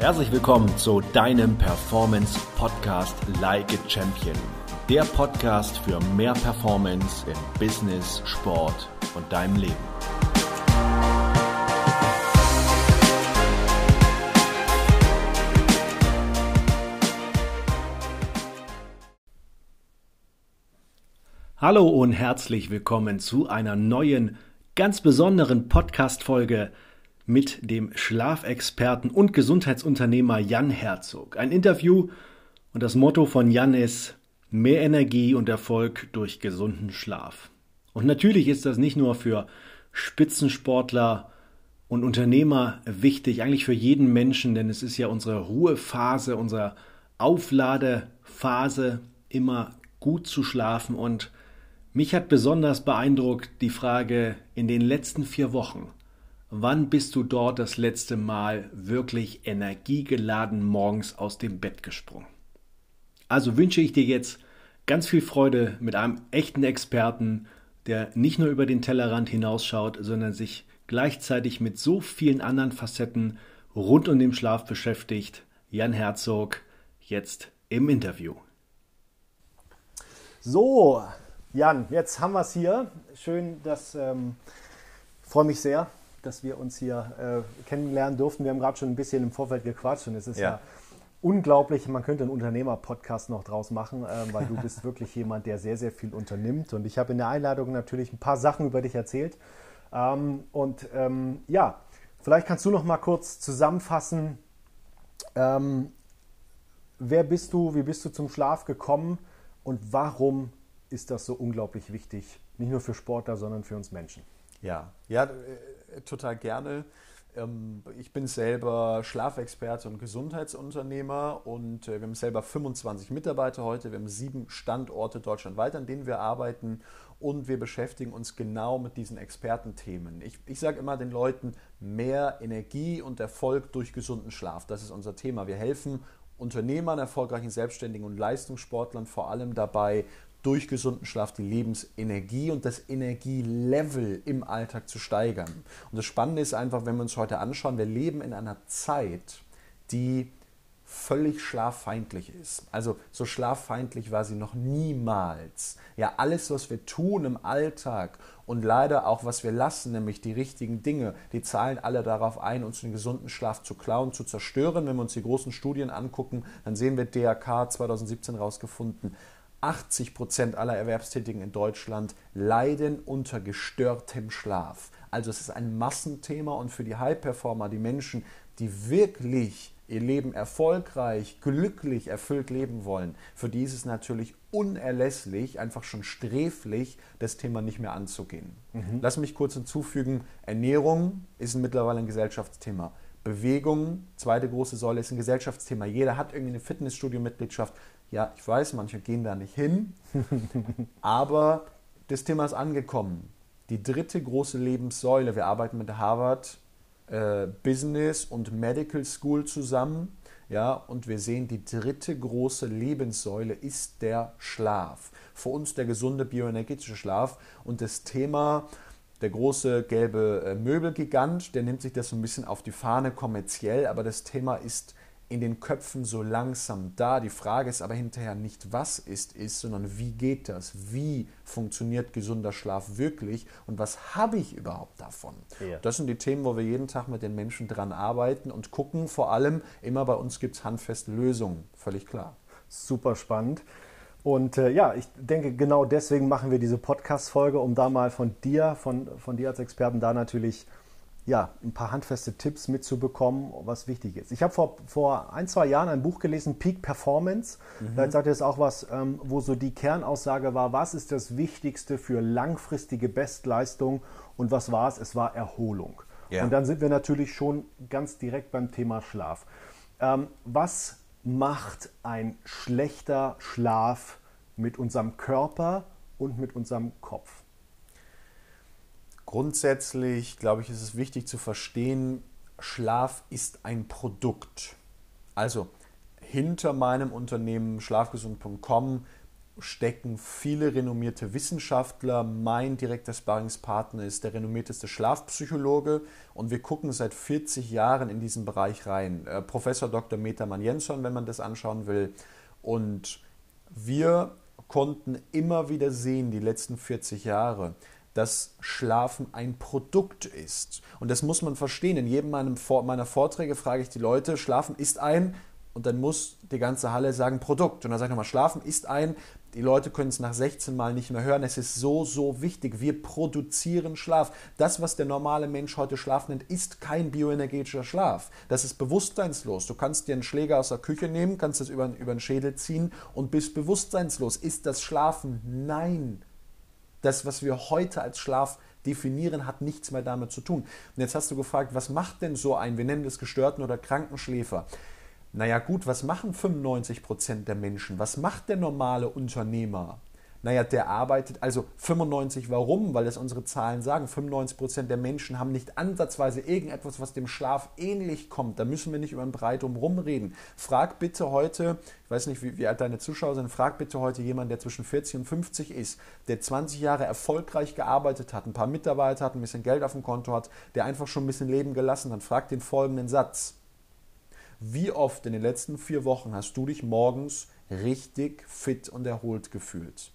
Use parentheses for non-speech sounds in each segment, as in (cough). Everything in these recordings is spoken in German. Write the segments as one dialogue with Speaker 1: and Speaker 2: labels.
Speaker 1: Herzlich willkommen zu deinem Performance Podcast Like a Champion. Der Podcast für mehr Performance im Business, Sport und deinem Leben. Hallo und herzlich willkommen zu einer neuen, ganz besonderen Podcast-Folge mit dem Schlafexperten und Gesundheitsunternehmer Jan Herzog. Ein Interview und das Motto von Jan ist mehr Energie und Erfolg durch gesunden Schlaf. Und natürlich ist das nicht nur für Spitzensportler und Unternehmer wichtig, eigentlich für jeden Menschen, denn es ist ja unsere Ruhephase, unsere Aufladephase, immer gut zu schlafen. Und mich hat besonders beeindruckt die Frage in den letzten vier Wochen, Wann bist du dort das letzte Mal wirklich energiegeladen morgens aus dem Bett gesprungen? Also wünsche ich dir jetzt ganz viel Freude mit einem echten Experten, der nicht nur über den Tellerrand hinausschaut, sondern sich gleichzeitig mit so vielen anderen Facetten rund um den Schlaf beschäftigt. Jan Herzog, jetzt im Interview.
Speaker 2: So, Jan, jetzt haben wir es hier. Schön, dass ähm, freue mich sehr, dass wir uns hier äh, kennenlernen durften. Wir haben gerade schon ein bisschen im Vorfeld gequatscht und es ist ja, ja unglaublich. Man könnte einen Unternehmer-Podcast noch draus machen, äh, weil du (laughs) bist wirklich jemand, der sehr, sehr viel unternimmt. Und ich habe in der Einladung natürlich ein paar Sachen über dich erzählt. Ähm, und ähm, ja, vielleicht kannst du noch mal kurz zusammenfassen. Ähm, wer bist du? Wie bist du zum Schlaf gekommen? Und warum ist das so unglaublich wichtig? Nicht nur für Sportler, sondern für uns Menschen.
Speaker 3: Ja, ja, total gerne. Ähm, ich bin selber Schlafexperte und Gesundheitsunternehmer und äh, wir haben selber 25 Mitarbeiter heute. Wir haben sieben Standorte deutschlandweit, an denen wir arbeiten und wir beschäftigen uns genau mit diesen Expertenthemen. Ich, ich sage immer den Leuten, mehr Energie und Erfolg durch gesunden Schlaf. Das ist unser Thema. Wir helfen Unternehmern, erfolgreichen Selbstständigen und Leistungssportlern vor allem dabei, durch gesunden Schlaf die Lebensenergie und das Energielevel im Alltag zu steigern. Und das Spannende ist einfach, wenn wir uns heute anschauen, wir leben in einer Zeit, die völlig schlaffeindlich ist. Also so schlaffeindlich war sie noch niemals. Ja, alles, was wir tun im Alltag und leider auch, was wir lassen, nämlich die richtigen Dinge, die zahlen alle darauf ein, uns den gesunden Schlaf zu klauen, zu zerstören. Wenn wir uns die großen Studien angucken, dann sehen wir DRK 2017 rausgefunden, 80 Prozent aller Erwerbstätigen in Deutschland leiden unter gestörtem Schlaf. Also es ist ein Massenthema und für die High-Performer, die Menschen, die wirklich ihr Leben erfolgreich, glücklich, erfüllt leben wollen, für die ist es natürlich unerlässlich, einfach schon sträflich, das Thema nicht mehr anzugehen. Mhm. Lass mich kurz hinzufügen, Ernährung ist mittlerweile ein Gesellschaftsthema. Bewegung, zweite große Säule, ist ein Gesellschaftsthema. Jeder hat irgendwie eine Fitnessstudio-Mitgliedschaft. Ja, ich weiß, manche gehen da nicht hin, (laughs) aber das Thema ist angekommen. Die dritte große Lebenssäule, wir arbeiten mit der Harvard äh, Business und Medical School zusammen, ja, und wir sehen, die dritte große Lebenssäule ist der Schlaf. Für uns der gesunde bioenergetische Schlaf und das Thema der große gelbe äh, Möbelgigant, der nimmt sich das so ein bisschen auf die Fahne kommerziell, aber das Thema ist in den Köpfen so langsam da. Die Frage ist aber hinterher nicht, was ist, ist, sondern wie geht das? Wie funktioniert gesunder Schlaf wirklich und was habe ich überhaupt davon? Ja. Das sind die Themen, wo wir jeden Tag mit den Menschen dran arbeiten und gucken. Vor allem immer bei uns gibt es handfeste Lösungen, völlig klar.
Speaker 2: Super spannend. Und äh, ja, ich denke, genau deswegen machen wir diese Podcast-Folge, um da mal von dir, von, von dir als Experten da natürlich ja, ein paar handfeste Tipps mitzubekommen, was wichtig ist. Ich habe vor, vor ein, zwei Jahren ein Buch gelesen, Peak Performance. Mhm. Da sagt es auch was, ähm, wo so die Kernaussage war, was ist das Wichtigste für langfristige Bestleistung und was war es? Es war Erholung. Ja. Und dann sind wir natürlich schon ganz direkt beim Thema Schlaf. Ähm, was macht ein schlechter Schlaf mit unserem Körper und mit unserem Kopf?
Speaker 3: Grundsätzlich, glaube ich, ist es wichtig zu verstehen, Schlaf ist ein Produkt. Also hinter meinem Unternehmen schlafgesund.com stecken viele renommierte Wissenschaftler. Mein direkter Sparringspartner ist der renommierteste Schlafpsychologe und wir gucken seit 40 Jahren in diesen Bereich rein. Äh, Professor Dr. Metaman Jensson, wenn man das anschauen will. Und wir konnten immer wieder sehen, die letzten 40 Jahre, dass Schlafen ein Produkt ist. Und das muss man verstehen. In jedem meiner Vorträge frage ich die Leute, Schlafen ist ein und dann muss die ganze Halle sagen Produkt. Und dann sage ich nochmal, Schlafen ist ein, die Leute können es nach 16 Mal nicht mehr hören. Es ist so, so wichtig. Wir produzieren Schlaf. Das, was der normale Mensch heute Schlaf nennt, ist kein bioenergetischer Schlaf. Das ist bewusstseinslos. Du kannst dir einen Schläger aus der Küche nehmen, kannst es über, über den Schädel ziehen und bist bewusstseinslos. Ist das Schlafen? Nein. Das, was wir heute als Schlaf definieren, hat nichts mehr damit zu tun. Und jetzt hast du gefragt, was macht denn so ein, wir nennen das gestörten oder kranken Schläfer? Naja gut, was machen 95 Prozent der Menschen? Was macht der normale Unternehmer? Naja, der arbeitet, also 95, warum? Weil das unsere Zahlen sagen, 95 Prozent der Menschen haben nicht ansatzweise irgendetwas, was dem Schlaf ähnlich kommt. Da müssen wir nicht über ein Breit drum reden. Frag bitte heute, ich weiß nicht, wie, wie alt deine Zuschauer sind, frag bitte heute jemanden, der zwischen 40 und 50 ist, der 20 Jahre erfolgreich gearbeitet hat, ein paar Mitarbeiter hat, ein bisschen Geld auf dem Konto hat, der einfach schon ein bisschen Leben gelassen hat. Frag den folgenden Satz. Wie oft in den letzten vier Wochen hast du dich morgens richtig fit und erholt gefühlt?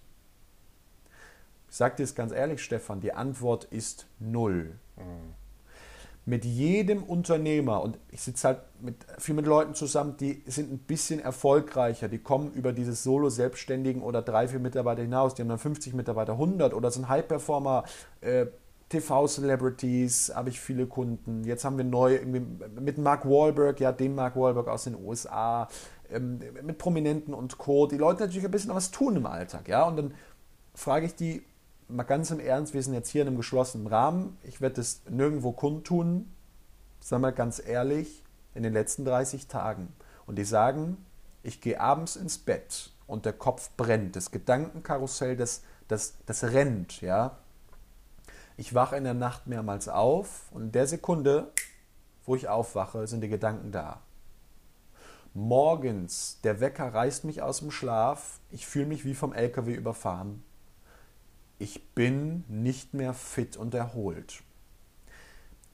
Speaker 3: Ich sage dir es ganz ehrlich, Stefan, die Antwort ist null. Mhm. Mit jedem Unternehmer, und ich sitze halt mit, viel mit Leuten zusammen, die sind ein bisschen erfolgreicher, die kommen über dieses Solo-Selbstständigen oder drei, vier Mitarbeiter hinaus, die haben dann 50 Mitarbeiter, 100 oder sind High-Performer, äh, TV-Celebrities habe ich viele Kunden. Jetzt haben wir neu mit Mark Wahlberg, ja, dem Mark Wahlberg aus den USA, ähm, mit Prominenten und Co. Die Leute natürlich ein bisschen was tun im Alltag, ja. Und dann frage ich die mal ganz im Ernst, wir sind jetzt hier in einem geschlossenen Rahmen. Ich werde das nirgendwo kundtun, sag mal ganz ehrlich, in den letzten 30 Tagen. Und die sagen, ich gehe abends ins Bett und der Kopf brennt. Das Gedankenkarussell, das, das, das rennt, ja. Ich wache in der Nacht mehrmals auf und in der Sekunde, wo ich aufwache, sind die Gedanken da. Morgens, der Wecker reißt mich aus dem Schlaf, ich fühle mich wie vom LKW überfahren. Ich bin nicht mehr fit und erholt.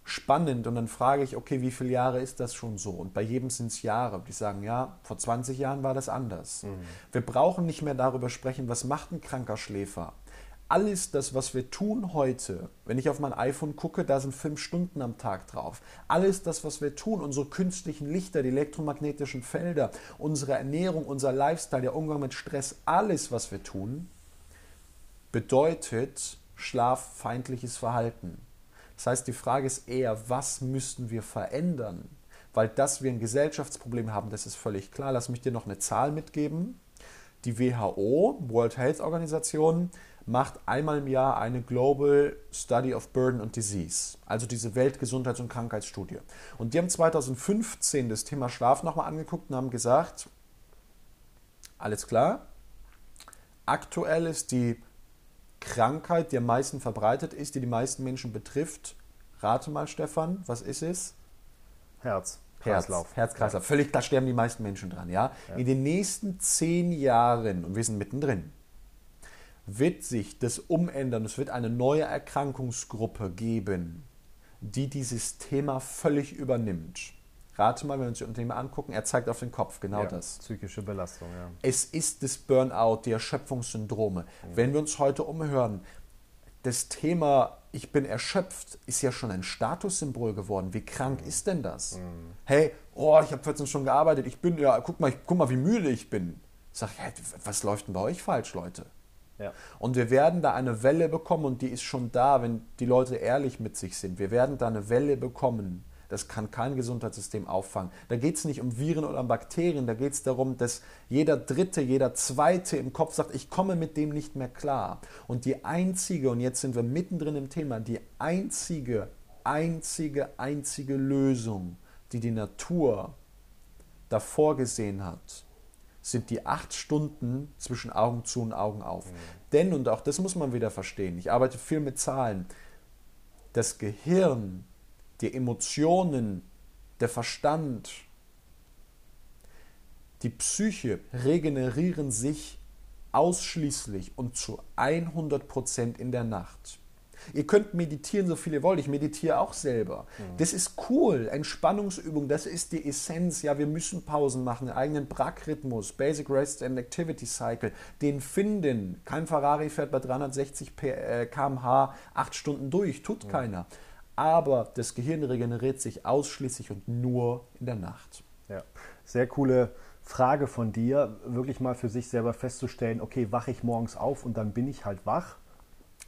Speaker 3: Spannend und dann frage ich, okay, wie viele Jahre ist das schon so? Und bei jedem sind es Jahre. Die sagen, ja, vor 20 Jahren war das anders. Mhm. Wir brauchen nicht mehr darüber sprechen, was macht ein kranker Schläfer alles das, was wir tun heute, wenn ich auf mein iPhone gucke, da sind fünf Stunden am Tag drauf. Alles das, was wir tun, unsere künstlichen Lichter, die elektromagnetischen Felder, unsere Ernährung, unser Lifestyle, der Umgang mit Stress, alles, was wir tun, bedeutet schlaffeindliches Verhalten. Das heißt, die Frage ist eher, was müssten wir verändern? Weil dass wir ein Gesellschaftsproblem haben, das ist völlig klar. Lass mich dir noch eine Zahl mitgeben. Die WHO, World Health Organization, macht einmal im Jahr eine Global Study of Burden and Disease, also diese Weltgesundheits- und Krankheitsstudie. Und die haben 2015 das Thema Schlaf nochmal angeguckt und haben gesagt, alles klar, aktuell ist die Krankheit, die am meisten verbreitet ist, die die meisten Menschen betrifft, rate mal Stefan, was ist es?
Speaker 2: Herz.
Speaker 3: Kreislauf. Herz, Kreislauf. Völlig, da sterben die meisten Menschen dran, ja? ja? In den nächsten zehn Jahren, und wir sind mittendrin, wird sich das umändern. Es wird eine neue Erkrankungsgruppe geben, die dieses Thema völlig übernimmt. Rate mal, wenn wir uns die Unternehmer angucken, er zeigt auf den Kopf, genau
Speaker 2: ja,
Speaker 3: das.
Speaker 2: Psychische Belastung, ja.
Speaker 3: Es ist das Burnout, die Erschöpfungssyndrome. Mhm. Wenn wir uns heute umhören, das Thema ich bin erschöpft ist ja schon ein Statussymbol geworden. Wie krank mhm. ist denn das? Mhm. Hey, oh, ich habe 14 Stunden gearbeitet, ich bin, ja, guck mal, ich, guck mal, wie müde ich bin. Sag, hey, was läuft denn bei euch falsch, Leute? Und wir werden da eine Welle bekommen und die ist schon da, wenn die Leute ehrlich mit sich sind. Wir werden da eine Welle bekommen. Das kann kein Gesundheitssystem auffangen. Da geht es nicht um Viren oder um Bakterien, da geht es darum, dass jeder Dritte, jeder Zweite im Kopf sagt, ich komme mit dem nicht mehr klar. Und die einzige, und jetzt sind wir mittendrin im Thema, die einzige, einzige, einzige Lösung, die die Natur davor gesehen hat, sind die acht Stunden zwischen Augen zu und Augen auf. Mhm. Denn, und auch das muss man wieder verstehen, ich arbeite viel mit Zahlen, das Gehirn, die Emotionen, der Verstand, die Psyche regenerieren sich ausschließlich und zu 100 Prozent in der Nacht. Ihr könnt meditieren, so viel ihr wollt. Ich meditiere auch selber. Mhm. Das ist cool. Entspannungsübung, das ist die Essenz. Ja, wir müssen Pausen machen, einen eigenen Brackrhythmus, Basic Rest and Activity Cycle, den finden. Kein Ferrari fährt bei 360 km/h acht Stunden durch, tut mhm. keiner. Aber das Gehirn regeneriert sich ausschließlich und nur in der Nacht.
Speaker 2: Ja, sehr coole Frage von dir, wirklich mal für sich selber festzustellen, okay, wache ich morgens auf und dann bin ich halt wach?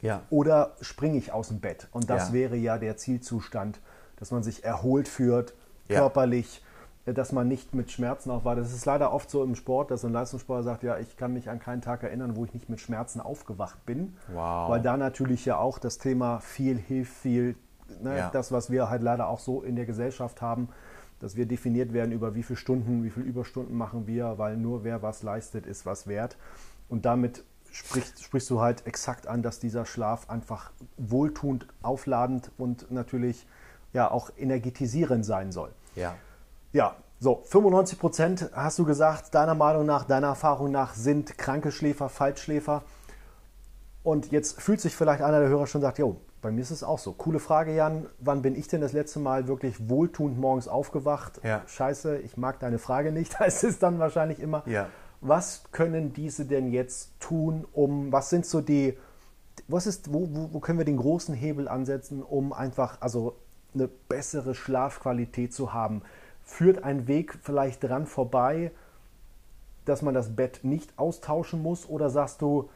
Speaker 2: Ja. Oder springe ich aus dem Bett? Und das ja. wäre ja der Zielzustand, dass man sich erholt führt, ja. körperlich, dass man nicht mit Schmerzen aufwacht. Das ist leider oft so im Sport, dass ein Leistungssportler sagt, ja, ich kann mich an keinen Tag erinnern, wo ich nicht mit Schmerzen aufgewacht bin. Wow. Weil da natürlich ja auch das Thema viel hilft, viel, ne, ja. das, was wir halt leider auch so in der Gesellschaft haben, dass wir definiert werden über wie viele Stunden, wie viele Überstunden machen wir, weil nur wer was leistet, ist was wert. Und damit sprichst, sprichst du halt exakt an, dass dieser Schlaf einfach wohltuend, aufladend und natürlich ja auch energetisierend sein soll.
Speaker 3: Ja.
Speaker 2: Ja, so, 95 Prozent hast du gesagt, deiner Meinung nach, deiner Erfahrung nach sind kranke Schläfer, Falschschläfer. Und jetzt fühlt sich vielleicht einer der Hörer schon sagt, jo, bei mir ist es auch so. Coole Frage, Jan. Wann bin ich denn das letzte Mal wirklich wohltuend morgens aufgewacht? Ja. Scheiße, ich mag deine Frage nicht, (laughs) heißt es dann wahrscheinlich immer.
Speaker 3: Ja.
Speaker 2: Was können diese denn jetzt tun, um, was sind so die, was ist, wo, wo, wo können wir den großen Hebel ansetzen, um einfach, also eine bessere Schlafqualität zu haben? Führt ein Weg vielleicht dran vorbei, dass man das Bett nicht austauschen muss? Oder sagst du,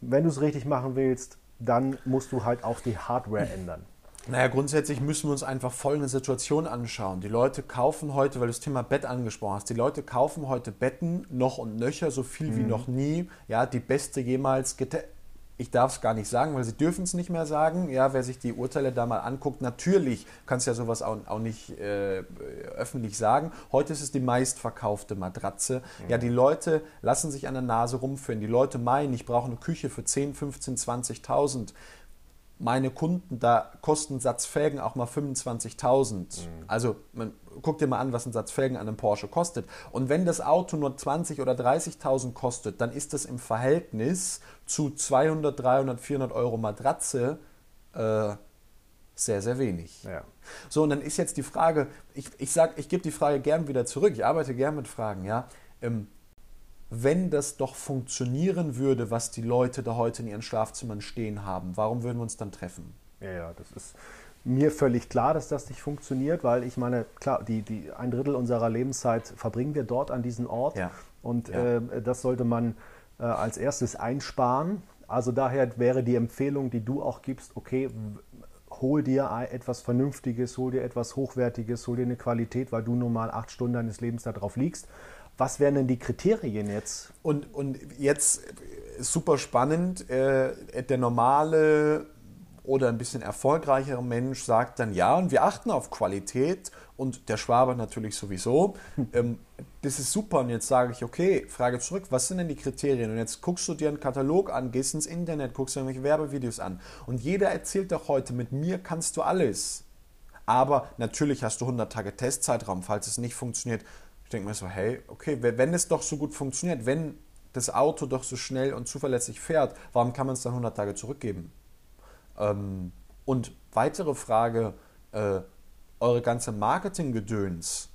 Speaker 2: wenn du es richtig machen willst, dann musst du halt auch die Hardware ändern.
Speaker 3: Naja, grundsätzlich müssen wir uns einfach folgende Situation anschauen. Die Leute kaufen heute, weil du das Thema Bett angesprochen hast, die Leute kaufen heute Betten noch und nöcher, so viel mhm. wie noch nie. Ja, die beste jemals ich darf es gar nicht sagen, weil sie dürfen es nicht mehr sagen. Ja, wer sich die Urteile da mal anguckt, natürlich kannst ja sowas auch, auch nicht äh, öffentlich sagen. Heute ist es die meistverkaufte Matratze. Mhm. Ja, die Leute lassen sich an der Nase rumführen. Die Leute meinen, ich brauche eine Küche für 10, 15, 20.000 meine Kunden, da kosten Satz Felgen auch mal 25.000. Mhm. Also man, guck dir mal an, was ein Satz Felgen an einem Porsche kostet. Und wenn das Auto nur 20 oder 30.000 kostet, dann ist das im Verhältnis zu 200, 300, 400 Euro Matratze äh, sehr, sehr wenig.
Speaker 2: Ja.
Speaker 3: So, und dann ist jetzt die Frage, ich, ich sage, ich gebe die Frage gern wieder zurück, ich arbeite gern mit Fragen, ja. Ähm, wenn das doch funktionieren würde, was die Leute da heute in ihren Schlafzimmern stehen haben, warum würden wir uns dann treffen?
Speaker 2: Ja, ja, das ist mir völlig klar, dass das nicht funktioniert, weil ich meine, klar, die, die ein Drittel unserer Lebenszeit verbringen wir dort an diesem Ort ja. und ja. Äh, das sollte man äh, als erstes einsparen. Also daher wäre die Empfehlung, die du auch gibst, okay, hol dir etwas Vernünftiges, hol dir etwas Hochwertiges, hol dir eine Qualität, weil du nun mal acht Stunden deines Lebens darauf liegst. Was wären denn die Kriterien jetzt?
Speaker 3: Und, und jetzt super spannend, äh, der normale oder ein bisschen erfolgreichere Mensch sagt dann ja und wir achten auf Qualität und der Schwabe natürlich sowieso. Ähm, das ist super und jetzt sage ich, okay, Frage zurück, was sind denn die Kriterien? Und jetzt guckst du dir einen Katalog an, gehst ins Internet, guckst dir irgendwelche Werbevideos an und jeder erzählt doch heute, mit mir kannst du alles. Aber natürlich hast du 100 Tage Testzeitraum, falls es nicht funktioniert, ich denke mir so, hey, okay, wenn es doch so gut funktioniert, wenn das Auto doch so schnell und zuverlässig fährt, warum kann man es dann 100 Tage zurückgeben? Ähm, und weitere Frage, äh, eure ganze Marketinggedöns,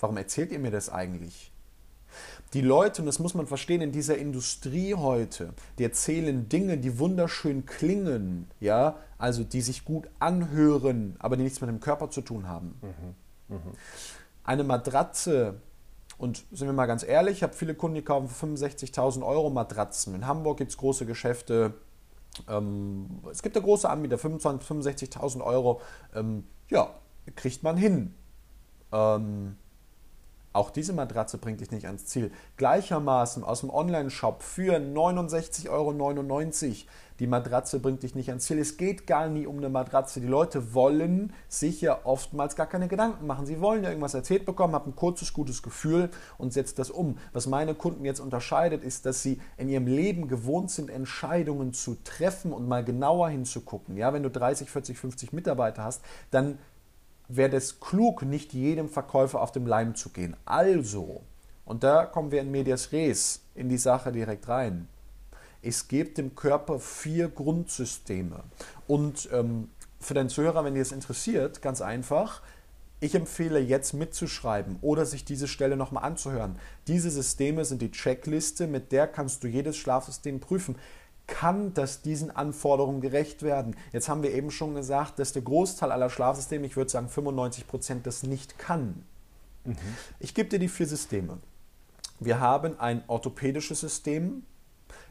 Speaker 3: warum erzählt ihr mir das eigentlich? Die Leute, und das muss man verstehen, in dieser Industrie heute, die erzählen Dinge, die wunderschön klingen, ja, also die sich gut anhören, aber die nichts mit dem Körper zu tun haben. Mhm. Mhm eine Matratze, und sind wir mal ganz ehrlich, ich habe viele Kunden, die kaufen für 65.000 Euro Matratzen. In Hamburg gibt es große Geschäfte, ähm, es gibt ja große Anbieter, 25.000, 65.000 Euro, ähm, ja, kriegt man hin. Ähm, auch diese Matratze bringt dich nicht ans Ziel. Gleichermaßen aus dem Online-Shop für 69,99 Euro die Matratze bringt dich nicht ans Ziel. Es geht gar nie um eine Matratze. Die Leute wollen sich ja oftmals gar keine Gedanken machen. Sie wollen ja irgendwas erzählt bekommen, haben ein kurzes, gutes Gefühl und setzt das um. Was meine Kunden jetzt unterscheidet, ist, dass sie in ihrem Leben gewohnt sind, Entscheidungen zu treffen und mal genauer hinzugucken. Ja, wenn du 30, 40, 50 Mitarbeiter hast, dann wäre es klug, nicht jedem Verkäufer auf dem Leim zu gehen. Also, Und da kommen wir in Medias Res, in die Sache direkt rein. Es gibt im Körper vier Grundsysteme. Und ähm, für den Zuhörer, wenn dir es interessiert, ganz einfach, ich empfehle jetzt mitzuschreiben oder sich diese Stelle nochmal anzuhören. Diese Systeme sind die Checkliste, mit der kannst du jedes Schlafsystem prüfen. Kann das diesen Anforderungen gerecht werden? Jetzt haben wir eben schon gesagt, dass der Großteil aller Schlafsysteme, ich würde sagen 95 Prozent, das nicht kann. Mhm. Ich gebe dir die vier Systeme. Wir haben ein orthopädisches System,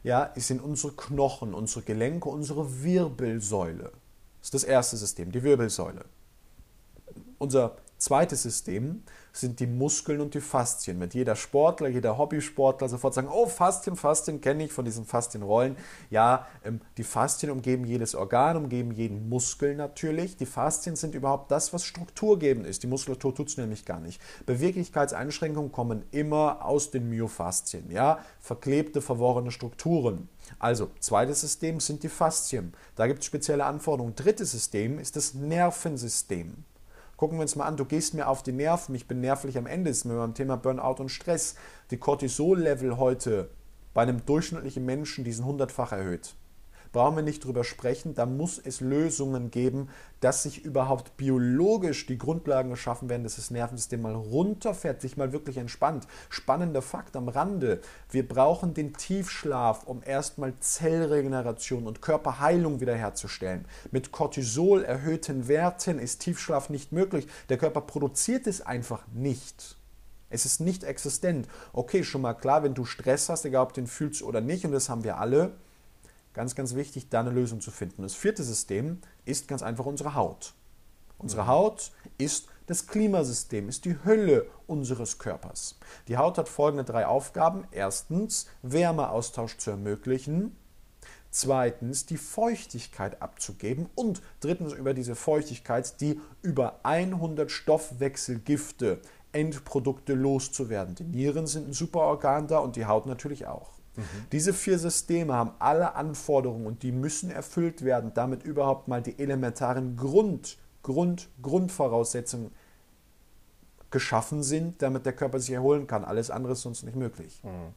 Speaker 3: ja, es sind unsere Knochen, unsere Gelenke, unsere Wirbelsäule. Das ist das erste System, die Wirbelsäule. Unser zweites System sind die Muskeln und die Faszien. Mit jeder Sportler, jeder Hobbysportler sofort sagen, oh, Faszien, Faszien kenne ich von diesen Faszienrollen. Ja, ähm, die Faszien umgeben jedes Organ, umgeben jeden Muskel natürlich. Die Faszien sind überhaupt das, was strukturgebend ist. Die Muskulatur tut es nämlich gar nicht. Beweglichkeitseinschränkungen kommen immer aus den Myofaszien. Ja, verklebte, verworrene Strukturen. Also, zweites System sind die Faszien. Da gibt es spezielle Anforderungen. Drittes System ist das Nervensystem. Gucken wir uns mal an, du gehst mir auf die Nerven, ich bin nervlich am Ende, ist mir beim Thema Burnout und Stress. Die Cortisol-Level heute bei einem durchschnittlichen Menschen diesen hundertfach erhöht brauchen wir nicht drüber sprechen. Da muss es Lösungen geben, dass sich überhaupt biologisch die Grundlagen geschaffen werden, dass das Nervensystem mal runterfährt, sich mal wirklich entspannt. Spannender Fakt am Rande. Wir brauchen den Tiefschlaf, um erstmal Zellregeneration und Körperheilung wiederherzustellen. Mit Cortisol erhöhten Werten ist Tiefschlaf nicht möglich. Der Körper produziert es einfach nicht. Es ist nicht existent. Okay, schon mal klar, wenn du Stress hast, egal ob du den fühlst oder nicht, und das haben wir alle, Ganz, ganz wichtig, da eine Lösung zu finden. Das vierte System ist ganz einfach unsere Haut. Unsere mhm. Haut ist das Klimasystem, ist die Hülle unseres Körpers. Die Haut hat folgende drei Aufgaben. Erstens, Wärmeaustausch zu ermöglichen. Zweitens, die Feuchtigkeit abzugeben. Und drittens, über diese Feuchtigkeit die über 100 Stoffwechselgifte, Endprodukte loszuwerden. Die Nieren sind ein super Organ da und die Haut natürlich auch. Mhm. Diese vier Systeme haben alle Anforderungen und die müssen erfüllt werden, damit überhaupt mal die elementaren Grund, Grund, Grundvoraussetzungen geschaffen sind, damit der Körper sich erholen kann. Alles andere ist sonst nicht möglich. Mhm.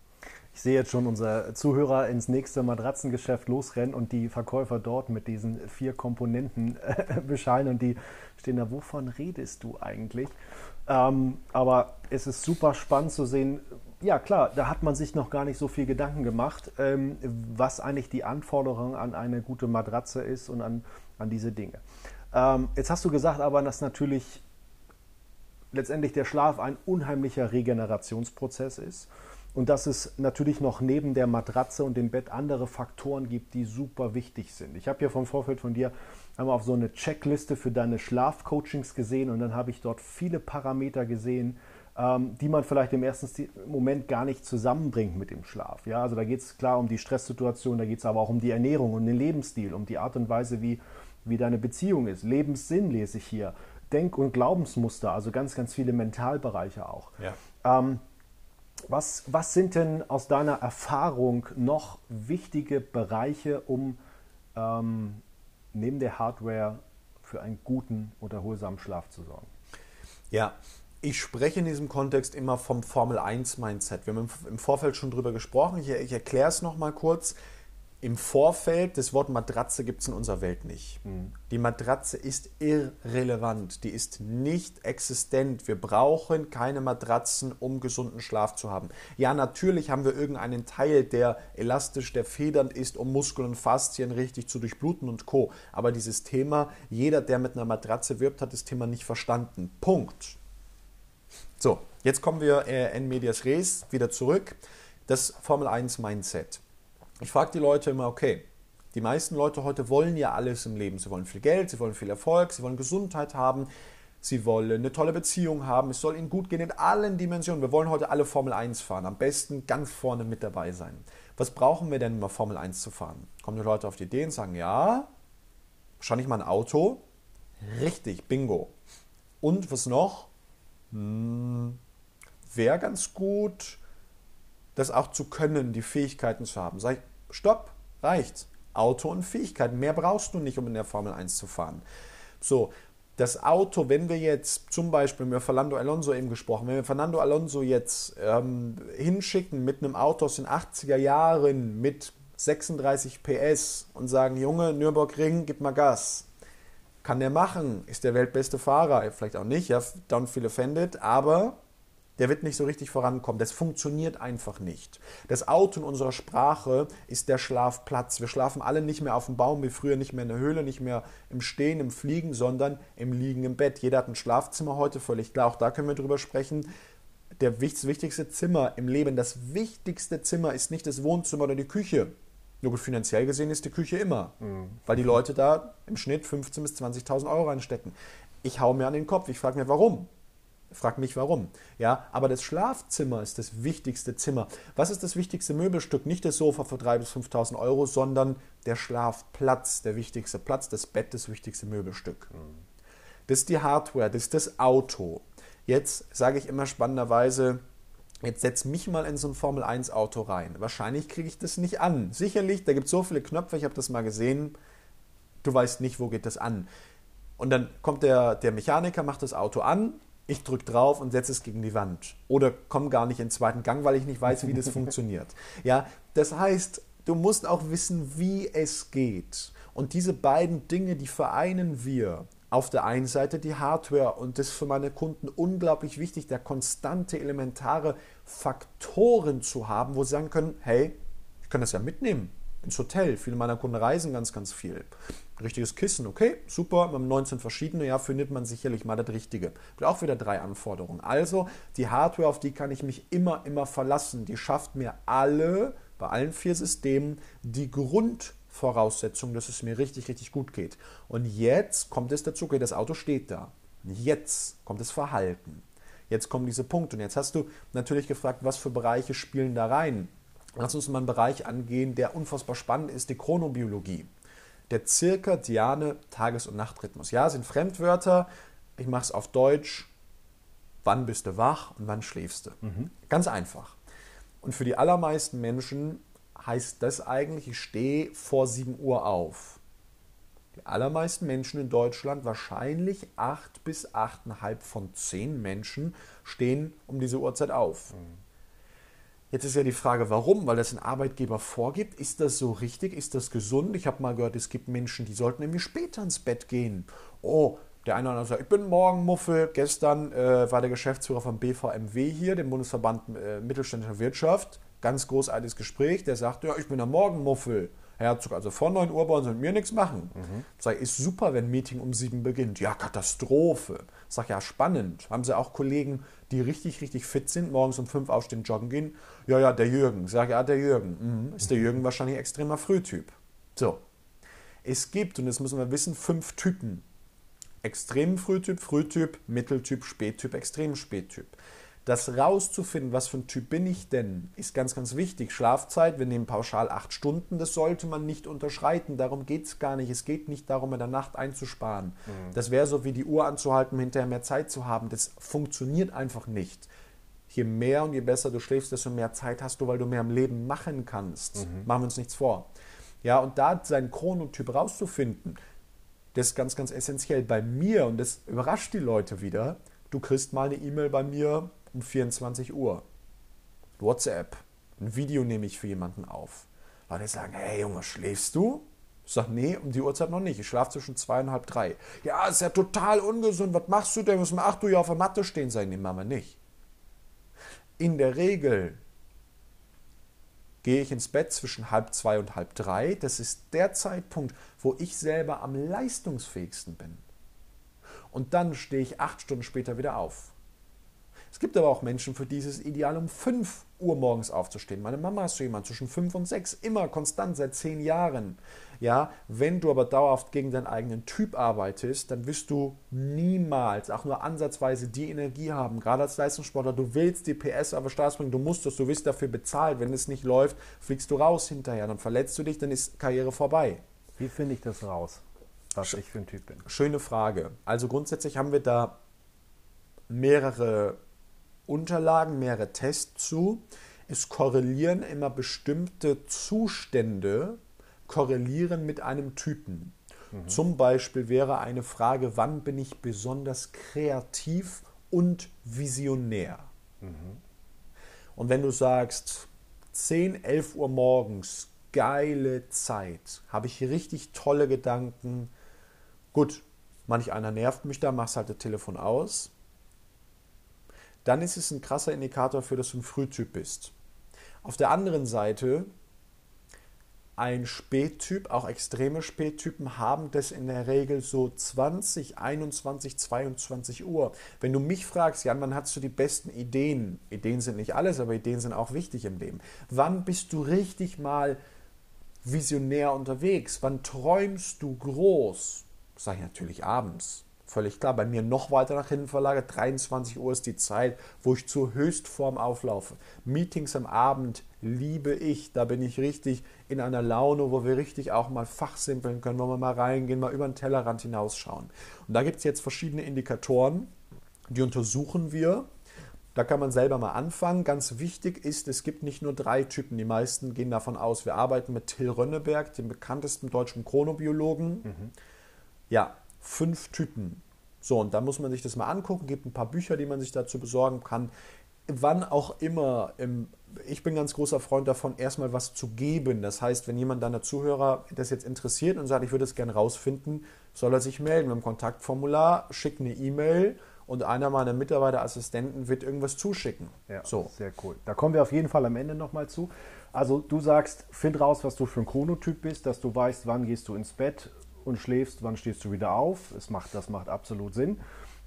Speaker 2: Ich sehe jetzt schon unser Zuhörer ins nächste Matratzengeschäft losrennen und die Verkäufer dort mit diesen vier Komponenten äh, bescheiden und die stehen da, wovon redest du eigentlich? Ähm, aber es ist super spannend zu sehen, ja, klar, da hat man sich noch gar nicht so viel Gedanken gemacht, ähm, was eigentlich die Anforderung an eine gute Matratze ist und an, an diese Dinge. Ähm, jetzt hast du gesagt aber, dass natürlich letztendlich der Schlaf ein unheimlicher Regenerationsprozess ist und dass es natürlich noch neben der Matratze und dem Bett andere Faktoren gibt, die super wichtig sind. Ich habe hier vom Vorfeld von dir einmal auf so eine Checkliste für deine Schlafcoachings gesehen und dann habe ich dort viele Parameter gesehen, die man vielleicht im ersten Moment gar nicht zusammenbringt mit dem Schlaf. Ja, also da geht es klar um die Stresssituation, da geht es aber auch um die Ernährung, um den Lebensstil, um die Art und Weise, wie, wie deine Beziehung ist. Lebenssinn lese ich hier. Denk- und Glaubensmuster, also ganz, ganz viele Mentalbereiche auch. Ja. Ähm, was, was sind denn aus deiner Erfahrung noch wichtige Bereiche, um ähm, neben der Hardware für einen guten oder erholsamen Schlaf zu sorgen?
Speaker 3: Ja, ich spreche in diesem Kontext immer vom Formel 1 Mindset. Wir haben im Vorfeld schon drüber gesprochen. Ich, ich erkläre es nochmal kurz. Im Vorfeld, das Wort Matratze gibt es in unserer Welt nicht. Mhm. Die Matratze ist irrelevant, die ist nicht existent. Wir brauchen keine Matratzen, um gesunden Schlaf zu haben. Ja, natürlich haben wir irgendeinen Teil, der elastisch, der federnd ist, um Muskeln und Faszien richtig zu durchbluten und Co. Aber dieses Thema, jeder, der mit einer Matratze wirbt, hat das Thema nicht verstanden. Punkt. So, jetzt kommen wir äh, in Medias Res wieder zurück. Das Formel 1 Mindset. Ich frage die Leute immer, okay, die meisten Leute heute wollen ja alles im Leben. Sie wollen viel Geld, sie wollen viel Erfolg, sie wollen Gesundheit haben, sie wollen eine tolle Beziehung haben, es soll ihnen gut gehen in allen Dimensionen. Wir wollen heute alle Formel 1 fahren, am besten ganz vorne mit dabei sein. Was brauchen wir denn, um Formel 1 zu fahren? Kommen die Leute auf die Idee und sagen, ja, wahrscheinlich mal ein Auto. Richtig, bingo. Und was noch? Hm, wäre ganz gut, das auch zu können, die Fähigkeiten zu haben. Sag ich, stopp, reicht. Auto und Fähigkeiten. Mehr brauchst du nicht, um in der Formel 1 zu fahren. So, das Auto, wenn wir jetzt zum Beispiel, haben Fernando Alonso eben gesprochen, wenn wir Fernando Alonso jetzt ähm, hinschicken mit einem Auto aus den 80er Jahren mit 36 PS und sagen, Junge, Nürburgring, gib mal Gas. Kann der machen, ist der weltbeste Fahrer, vielleicht auch nicht, ja, don't feel offended, aber der wird nicht so richtig vorankommen. Das funktioniert einfach nicht. Das Auto in unserer Sprache ist der Schlafplatz. Wir schlafen alle nicht mehr auf dem Baum, wie früher nicht mehr in der Höhle, nicht mehr im Stehen, im Fliegen, sondern im Liegen im Bett. Jeder hat ein Schlafzimmer heute, völlig klar. Auch da können wir drüber sprechen. Der wichtigste Zimmer im Leben, das wichtigste Zimmer ist nicht das Wohnzimmer oder die Küche. Nur gut, finanziell gesehen ist die Küche immer, mhm. weil die Leute da im Schnitt 15.000 bis 20.000 Euro reinstecken. Ich hau mir an den Kopf, ich frage mich, warum? Frag mich warum. Ja, aber das Schlafzimmer ist das wichtigste Zimmer. Was ist das wichtigste Möbelstück? Nicht das Sofa für 3.000 bis 5.000 Euro, sondern der Schlafplatz, der wichtigste Platz, das Bett, das wichtigste Möbelstück. Das ist die Hardware, das ist das Auto. Jetzt sage ich immer spannenderweise, jetzt setz mich mal in so ein Formel 1 Auto rein. Wahrscheinlich kriege ich das nicht an. Sicherlich, da gibt es so viele Knöpfe, ich habe das mal gesehen. Du weißt nicht, wo geht das an. Und dann kommt der, der Mechaniker, macht das Auto an, ich drücke drauf und setze es gegen die Wand. Oder komme gar nicht in den zweiten Gang, weil ich nicht weiß, wie das (laughs) funktioniert. Ja, das heißt, du musst auch wissen, wie es geht. Und diese beiden Dinge, die vereinen wir. Auf der einen Seite die Hardware und das ist für meine Kunden unglaublich wichtig, der konstante, elementare Faktoren zu haben, wo sie sagen können, hey, ich kann das ja mitnehmen ins Hotel. Viele meiner Kunden reisen ganz, ganz viel. Richtiges Kissen, okay, super. Wir haben 19 verschiedene, ja, findet man sicherlich mal das Richtige. Auch wieder drei Anforderungen. Also, die Hardware, auf die kann ich mich immer, immer verlassen. Die schafft mir alle, bei allen vier Systemen, die Grundvoraussetzung, dass es mir richtig, richtig gut geht. Und jetzt kommt es dazu, okay, das Auto steht da. Jetzt kommt das Verhalten. Jetzt kommen diese Punkte. Und jetzt hast du natürlich gefragt, was für Bereiche spielen da rein? Lass uns mal einen Bereich angehen, der unfassbar spannend ist, die Chronobiologie. Der zirkadiane Tages- und Nachtrhythmus. Ja, sind Fremdwörter. Ich mache es auf Deutsch. Wann bist du wach und wann schläfst du? Mhm. Ganz einfach. Und für die allermeisten Menschen heißt das eigentlich, ich stehe vor 7 Uhr auf. Die allermeisten Menschen in Deutschland, wahrscheinlich 8 bis 8,5 von 10 Menschen, stehen um diese Uhrzeit auf. Mhm. Jetzt ist ja die Frage, warum? Weil das ein Arbeitgeber vorgibt. Ist das so richtig? Ist das gesund? Ich habe mal gehört, es gibt Menschen, die sollten irgendwie später ins Bett gehen. Oh, der eine oder andere sagt, ich bin morgen Muffel. Gestern äh, war der Geschäftsführer vom BVMW hier, dem Bundesverband äh, Mittelständischer Wirtschaft. Ganz großartiges Gespräch. Der sagt, ja, ich bin der Morgenmuffel. Herzog, also vor 9 Uhr wollen Sie mit mir nichts machen. Mhm. Sag, ist super, wenn Meeting um 7 beginnt. Ja, Katastrophe. Sag, ja, spannend. Haben Sie auch Kollegen, die richtig, richtig fit sind, morgens um 5 aufstehen, joggen gehen? Ja, ja, der Jürgen. Sag, ja, der Jürgen. Mhm. Ist der Jürgen wahrscheinlich extremer Frühtyp. So. Es gibt, und das müssen wir wissen, fünf Typen. Extrem Frühtyp, Frühtyp, Mitteltyp, Spättyp, Extrem Spättyp. Das rauszufinden, was für ein Typ bin ich denn, ist ganz, ganz wichtig. Schlafzeit, wir nehmen pauschal acht Stunden, das sollte man nicht unterschreiten. Darum geht es gar nicht. Es geht nicht darum, in der Nacht einzusparen. Mhm. Das wäre so wie die Uhr anzuhalten, um hinterher mehr Zeit zu haben. Das funktioniert einfach nicht. Je mehr und je besser du schläfst, desto mehr Zeit hast du, weil du mehr im Leben machen kannst. Mhm. Machen wir uns nichts vor. Ja, und da seinen Chronotyp rauszufinden, das ist ganz, ganz essentiell. Bei mir, und das überrascht die Leute wieder, du kriegst mal eine E-Mail bei mir, um 24 Uhr. WhatsApp. Ein Video nehme ich für jemanden auf. Leute sagen, hey Junge, schläfst du? Ich sage, nee, um die Uhrzeit noch nicht. Ich schlafe zwischen zwei und halb drei. Ja, ist ja total ungesund. Was machst du denn? Muss man acht Uhr auf der Matte stehen sein? Nee, wir nicht. In der Regel gehe ich ins Bett zwischen halb zwei und halb drei. Das ist der Zeitpunkt, wo ich selber am leistungsfähigsten bin. Und dann stehe ich acht Stunden später wieder auf. Es gibt aber auch Menschen, für die ist es ideal, um 5 Uhr morgens aufzustehen. Meine Mama ist so jemand zwischen 5 und 6, immer konstant seit 10 Jahren. Ja, wenn du aber dauerhaft gegen deinen eigenen Typ arbeitest, dann wirst du niemals auch nur ansatzweise die Energie haben. Gerade als Leistungssportler, du willst die PS auf die Straße bringen, du musst das, du wirst dafür bezahlt. Wenn es nicht läuft, fliegst du raus hinterher, dann verletzt du dich, dann ist Karriere vorbei.
Speaker 2: Wie finde ich das raus, was ich für ein Typ bin?
Speaker 3: Schöne Frage. Also grundsätzlich haben wir da mehrere Unterlagen, mehrere Tests zu. Es korrelieren immer bestimmte Zustände, korrelieren mit einem Typen. Mhm. Zum Beispiel wäre eine Frage, wann bin ich besonders kreativ und visionär? Mhm. Und wenn du sagst, 10, 11 Uhr morgens, geile Zeit, habe ich richtig tolle Gedanken, gut, manch einer nervt mich da, machst halt das Telefon aus, dann ist es ein krasser Indikator für, dass du ein Frühtyp bist. Auf der anderen Seite ein Spättyp, auch extreme Spättypen haben das in der Regel so 20, 21, 22 Uhr. Wenn du mich fragst, Jan, wann hast du die besten Ideen? Ideen sind nicht alles, aber Ideen sind auch wichtig im Leben. Wann bist du richtig mal visionär unterwegs? Wann träumst du groß? Sag ich natürlich abends. Völlig klar. Bei mir noch weiter nach hinten verlagert. 23 Uhr ist die Zeit, wo ich zur Höchstform auflaufe. Meetings am Abend liebe ich. Da bin ich richtig in einer Laune, wo wir richtig auch mal fachsimpeln können, wo wir mal reingehen, mal über den Tellerrand hinausschauen. Und da gibt es jetzt verschiedene Indikatoren, die untersuchen wir. Da kann man selber mal anfangen. Ganz wichtig ist, es gibt nicht nur drei Typen. Die meisten gehen davon aus, wir arbeiten mit Till Rönneberg, dem bekanntesten deutschen Chronobiologen. Mhm. Ja, fünf Typen. So, und da muss man sich das mal angucken. Gibt ein paar Bücher, die man sich dazu besorgen kann. Wann auch immer, im, ich bin ganz großer Freund davon, erstmal was zu geben. Das heißt, wenn jemand deiner Zuhörer das jetzt interessiert und sagt, ich würde es gerne rausfinden, soll er sich melden mit dem Kontaktformular, schickt eine E-Mail und einer meiner Mitarbeiterassistenten wird irgendwas zuschicken.
Speaker 2: Ja, so. sehr cool. Da kommen wir auf jeden Fall am Ende nochmal zu. Also du sagst, find raus, was du für ein Chronotyp bist, dass du weißt, wann gehst du ins Bett, und schläfst, wann stehst du wieder auf. Es macht, das macht absolut Sinn.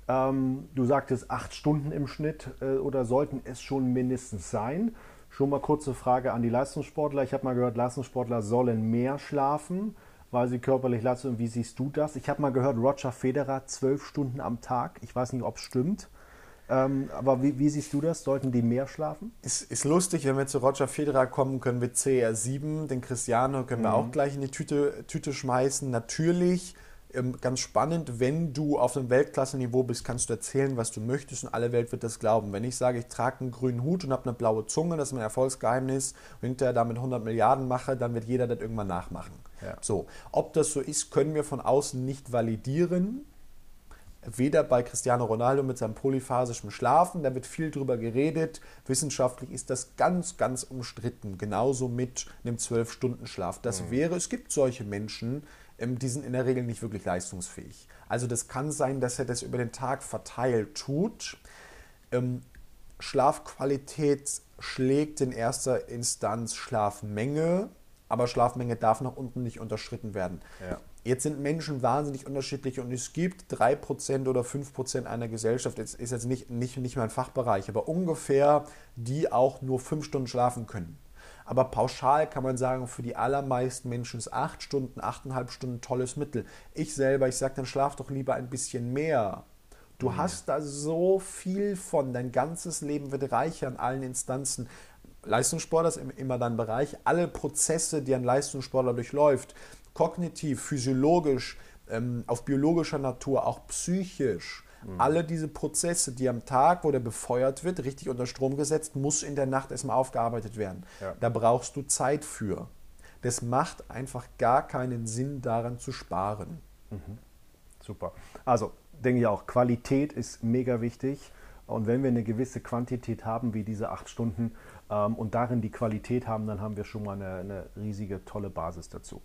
Speaker 2: Ähm, du sagtest acht Stunden im Schnitt äh, oder sollten es schon mindestens sein. Schon mal kurze Frage an die Leistungssportler. Ich habe mal gehört, Leistungssportler sollen mehr schlafen, weil sie körperlich leisten. Wie siehst du das? Ich habe mal gehört, Roger Federer zwölf Stunden am Tag. Ich weiß nicht, ob es stimmt. Ähm, aber wie, wie, siehst du das? Sollten die mehr schlafen?
Speaker 3: Es ist lustig, wenn wir zu Roger Federer kommen, können wir CR7, den Cristiano, können mhm. wir auch gleich in die Tüte, Tüte schmeißen. Natürlich, ähm, ganz spannend, wenn du auf einem Weltklasse-Niveau bist, kannst du erzählen, was du möchtest und alle Welt wird das glauben. Wenn ich sage, ich trage einen grünen Hut und habe eine blaue Zunge, das ist mein Erfolgsgeheimnis, und hinterher damit 100 Milliarden mache, dann wird jeder das irgendwann nachmachen. Ja. So, ob das so ist, können wir von außen nicht validieren weder bei Cristiano Ronaldo mit seinem polyphasischen Schlafen, da wird viel drüber geredet. Wissenschaftlich ist das ganz, ganz umstritten. Genauso mit einem 12-Stunden-Schlaf. Das mhm. wäre, es gibt solche Menschen, ähm, die sind in der Regel nicht wirklich leistungsfähig. Also das kann sein, dass er das über den Tag verteilt tut. Ähm, Schlafqualität schlägt in erster Instanz Schlafmenge, aber Schlafmenge darf nach unten nicht unterschritten werden. Ja. Jetzt sind Menschen wahnsinnig unterschiedlich und es gibt 3% oder 5% einer Gesellschaft, das ist jetzt nicht, nicht, nicht mein Fachbereich, aber ungefähr, die auch nur 5 Stunden schlafen können. Aber pauschal kann man sagen, für die allermeisten Menschen ist 8 Stunden, 8,5 Stunden ein tolles Mittel. Ich selber, ich sage, dann schlaf doch lieber ein bisschen mehr. Du mhm. hast da so viel von, dein ganzes Leben wird reicher an allen Instanzen. Leistungssportler ist immer dein Bereich. Alle Prozesse, die ein Leistungssportler durchläuft, kognitiv, physiologisch, ähm, auf biologischer Natur, auch psychisch. Mhm. Alle diese Prozesse, die am Tag, wo der befeuert wird, richtig unter Strom gesetzt, muss in der Nacht erstmal aufgearbeitet werden. Ja. Da brauchst du Zeit für. Das macht einfach gar keinen Sinn, daran zu sparen.
Speaker 2: Mhm. Super. Also denke ich auch, Qualität ist mega wichtig. Und wenn wir eine gewisse Quantität haben, wie diese acht Stunden, ähm, und darin die Qualität haben, dann haben wir schon mal eine, eine riesige, tolle Basis dazu.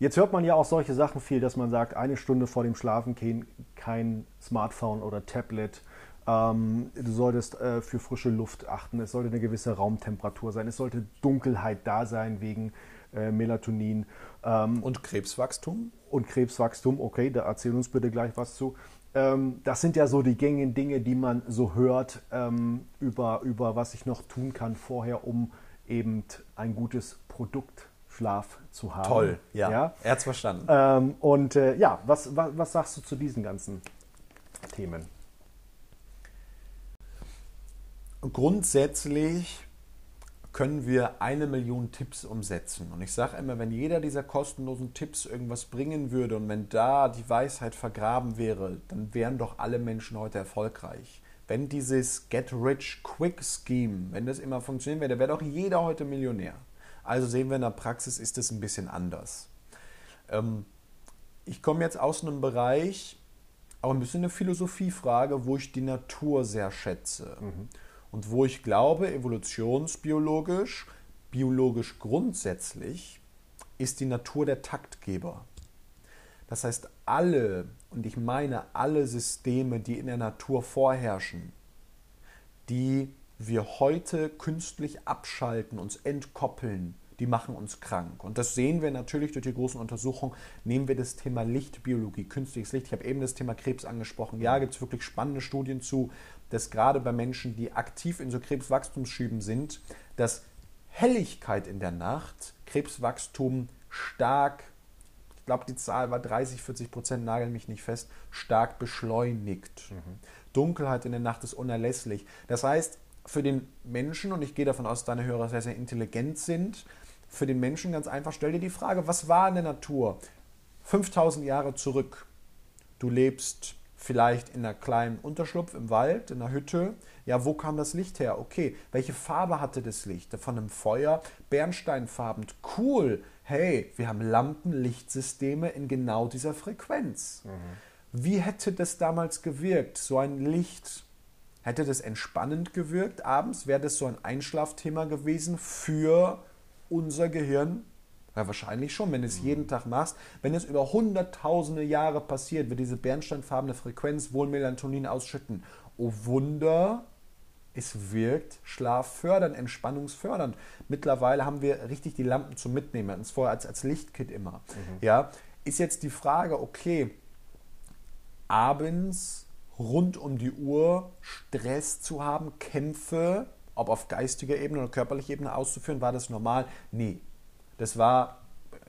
Speaker 2: Jetzt hört man ja auch solche Sachen viel, dass man sagt, eine Stunde vor dem Schlafengehen kein Smartphone oder Tablet. Ähm, du solltest äh, für frische Luft achten. Es sollte eine gewisse Raumtemperatur sein. Es sollte Dunkelheit da sein wegen äh, Melatonin.
Speaker 3: Ähm, und Krebswachstum?
Speaker 2: Und Krebswachstum, okay, da erzähl uns bitte gleich was zu. Ähm, das sind ja so die gängigen Dinge, die man so hört, ähm, über, über was ich noch tun kann vorher, um eben ein gutes Produkt Schlaf zu haben.
Speaker 3: Toll, ja. ja? Er hat es verstanden.
Speaker 2: Ähm, und äh, ja, was, was, was sagst du zu diesen ganzen Themen?
Speaker 3: Grundsätzlich können wir eine Million Tipps umsetzen. Und ich sage immer, wenn jeder dieser kostenlosen Tipps irgendwas bringen würde und wenn da die Weisheit vergraben wäre, dann wären doch alle Menschen heute erfolgreich. Wenn dieses Get Rich Quick Scheme, wenn das immer funktionieren würde, wäre doch jeder heute Millionär. Also sehen wir in der Praxis ist es ein bisschen anders. Ähm, ich komme jetzt aus einem Bereich, auch ein bisschen eine Philosophiefrage, wo ich die Natur sehr schätze. Mhm. Und wo ich glaube, evolutionsbiologisch, biologisch grundsätzlich, ist die Natur der Taktgeber. Das heißt, alle, und ich meine alle Systeme, die in der Natur vorherrschen, die wir heute künstlich abschalten, uns entkoppeln, die machen uns krank. Und das sehen wir natürlich durch die großen Untersuchungen. Nehmen wir das Thema Lichtbiologie, künstliches Licht. Ich habe eben das Thema Krebs angesprochen. Ja, gibt es wirklich spannende Studien zu, dass gerade bei Menschen, die aktiv in so Krebswachstumsschüben sind, dass Helligkeit in der Nacht Krebswachstum stark, ich glaube die Zahl war 30, 40 Prozent, nagel mich nicht fest, stark beschleunigt. Mhm. Dunkelheit in der Nacht ist unerlässlich. Das heißt, für den Menschen, und ich gehe davon aus, dass deine Hörer sehr, sehr intelligent sind, für den Menschen ganz einfach, stell dir die Frage, was war in der Natur 5000 Jahre zurück? Du lebst vielleicht in einer kleinen Unterschlupf im Wald, in einer Hütte. Ja, wo kam das Licht her? Okay, welche Farbe hatte das Licht? Von einem Feuer, bernsteinfarben. Cool. Hey, wir haben Lampenlichtsysteme in genau dieser Frequenz. Mhm. Wie hätte das damals gewirkt? So ein Licht, hätte das entspannend gewirkt abends? Wäre das so ein Einschlafthema gewesen für unser Gehirn? Ja, wahrscheinlich schon, wenn du es jeden Tag machst. Wenn es über hunderttausende Jahre passiert, wird diese bernsteinfarbene Frequenz wohl Melatonin ausschütten. Oh Wunder, es wirkt schlaffördernd, entspannungsfördernd. Mittlerweile haben wir richtig die Lampen zum Mitnehmen, uns vorher als, als Lichtkit immer. Mhm. Ja, ist jetzt die Frage, okay, abends rund um die Uhr Stress zu haben, Kämpfe, ob auf geistiger Ebene oder körperlicher Ebene auszuführen, war das normal? Nee. Das war,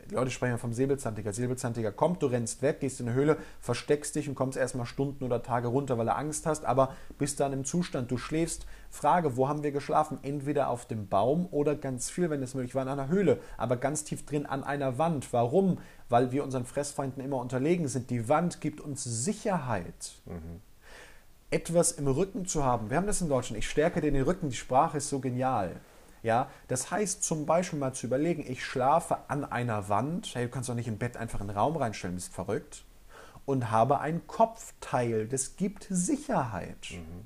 Speaker 3: die Leute sprechen vom Säbelzahntiger. Säbelzahntiger kommt, du rennst weg, gehst in eine Höhle, versteckst dich und kommst erstmal Stunden oder Tage runter, weil du Angst hast, aber bist dann im Zustand, du schläfst. Frage, wo haben wir geschlafen? Entweder auf dem Baum oder ganz viel, wenn es möglich war, in einer Höhle, aber ganz tief drin an einer Wand. Warum? Weil wir unseren Fressfeinden immer unterlegen sind. Die Wand gibt uns Sicherheit. Mhm etwas im Rücken zu haben. Wir haben das in Deutschland. Ich stärke den Rücken. Die Sprache ist so genial. Ja, das heißt zum Beispiel mal zu überlegen, ich schlafe an einer Wand. Hey, du kannst doch nicht im Bett einfach einen Raum reinstellen, bist verrückt. Und habe ein Kopfteil. Das gibt Sicherheit. Mhm.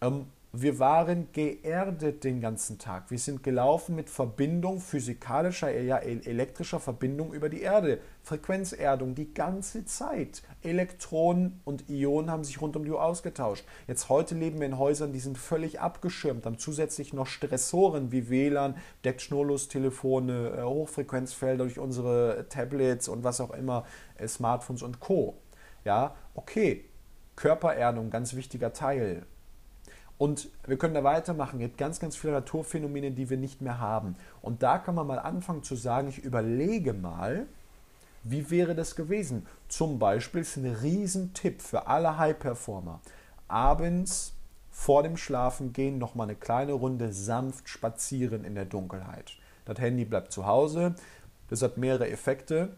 Speaker 3: Ähm, wir waren geerdet den ganzen Tag. Wir sind gelaufen mit Verbindung, physikalischer, ja elektrischer Verbindung über die Erde. Frequenzerdung die ganze Zeit. Elektronen und Ionen haben sich rund um die Uhr ausgetauscht. Jetzt heute leben wir in Häusern, die sind völlig abgeschirmt, haben zusätzlich noch Stressoren wie WLAN, Deckschnurlostelefone, äh, Hochfrequenzfelder durch unsere Tablets und was auch immer, äh, Smartphones und Co. Ja, okay. Körpererdung, ganz wichtiger Teil und wir können da weitermachen. Es gibt ganz, ganz viele Naturphänomene, die wir nicht mehr haben. Und da kann man mal anfangen zu sagen, ich überlege mal, wie wäre das gewesen? Zum Beispiel ist ein Riesentipp für alle High-Performer. Abends vor dem Schlafengehen noch mal eine kleine Runde sanft spazieren in der Dunkelheit. Das Handy bleibt zu Hause. Das hat mehrere Effekte.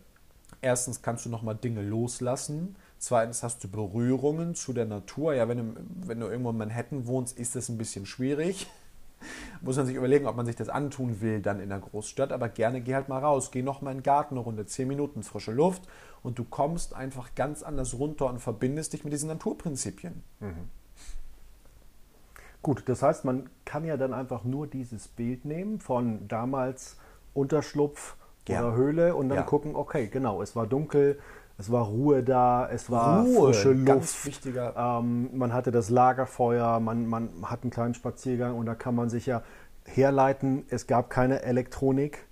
Speaker 3: Erstens kannst du noch mal Dinge loslassen. Zweitens hast du Berührungen zu der Natur. Ja, wenn du, wenn du irgendwo in Manhattan wohnst, ist das ein bisschen schwierig. (laughs) Muss man sich überlegen, ob man sich das antun will, dann in der Großstadt. Aber gerne geh halt mal raus. Geh noch mal in den Garten eine Runde, 10 Minuten frische Luft und du kommst einfach ganz anders runter und verbindest dich mit diesen Naturprinzipien. Mhm.
Speaker 2: Gut, das heißt, man kann ja dann einfach nur dieses Bild nehmen von damals Unterschlupf ja. oder Höhle und dann ja. gucken, okay, genau, es war dunkel, es war Ruhe da, es war Ruhe, frische Luft. Ähm, man hatte das Lagerfeuer, man, man hat einen kleinen Spaziergang und da kann man sich ja herleiten, es gab keine Elektronik.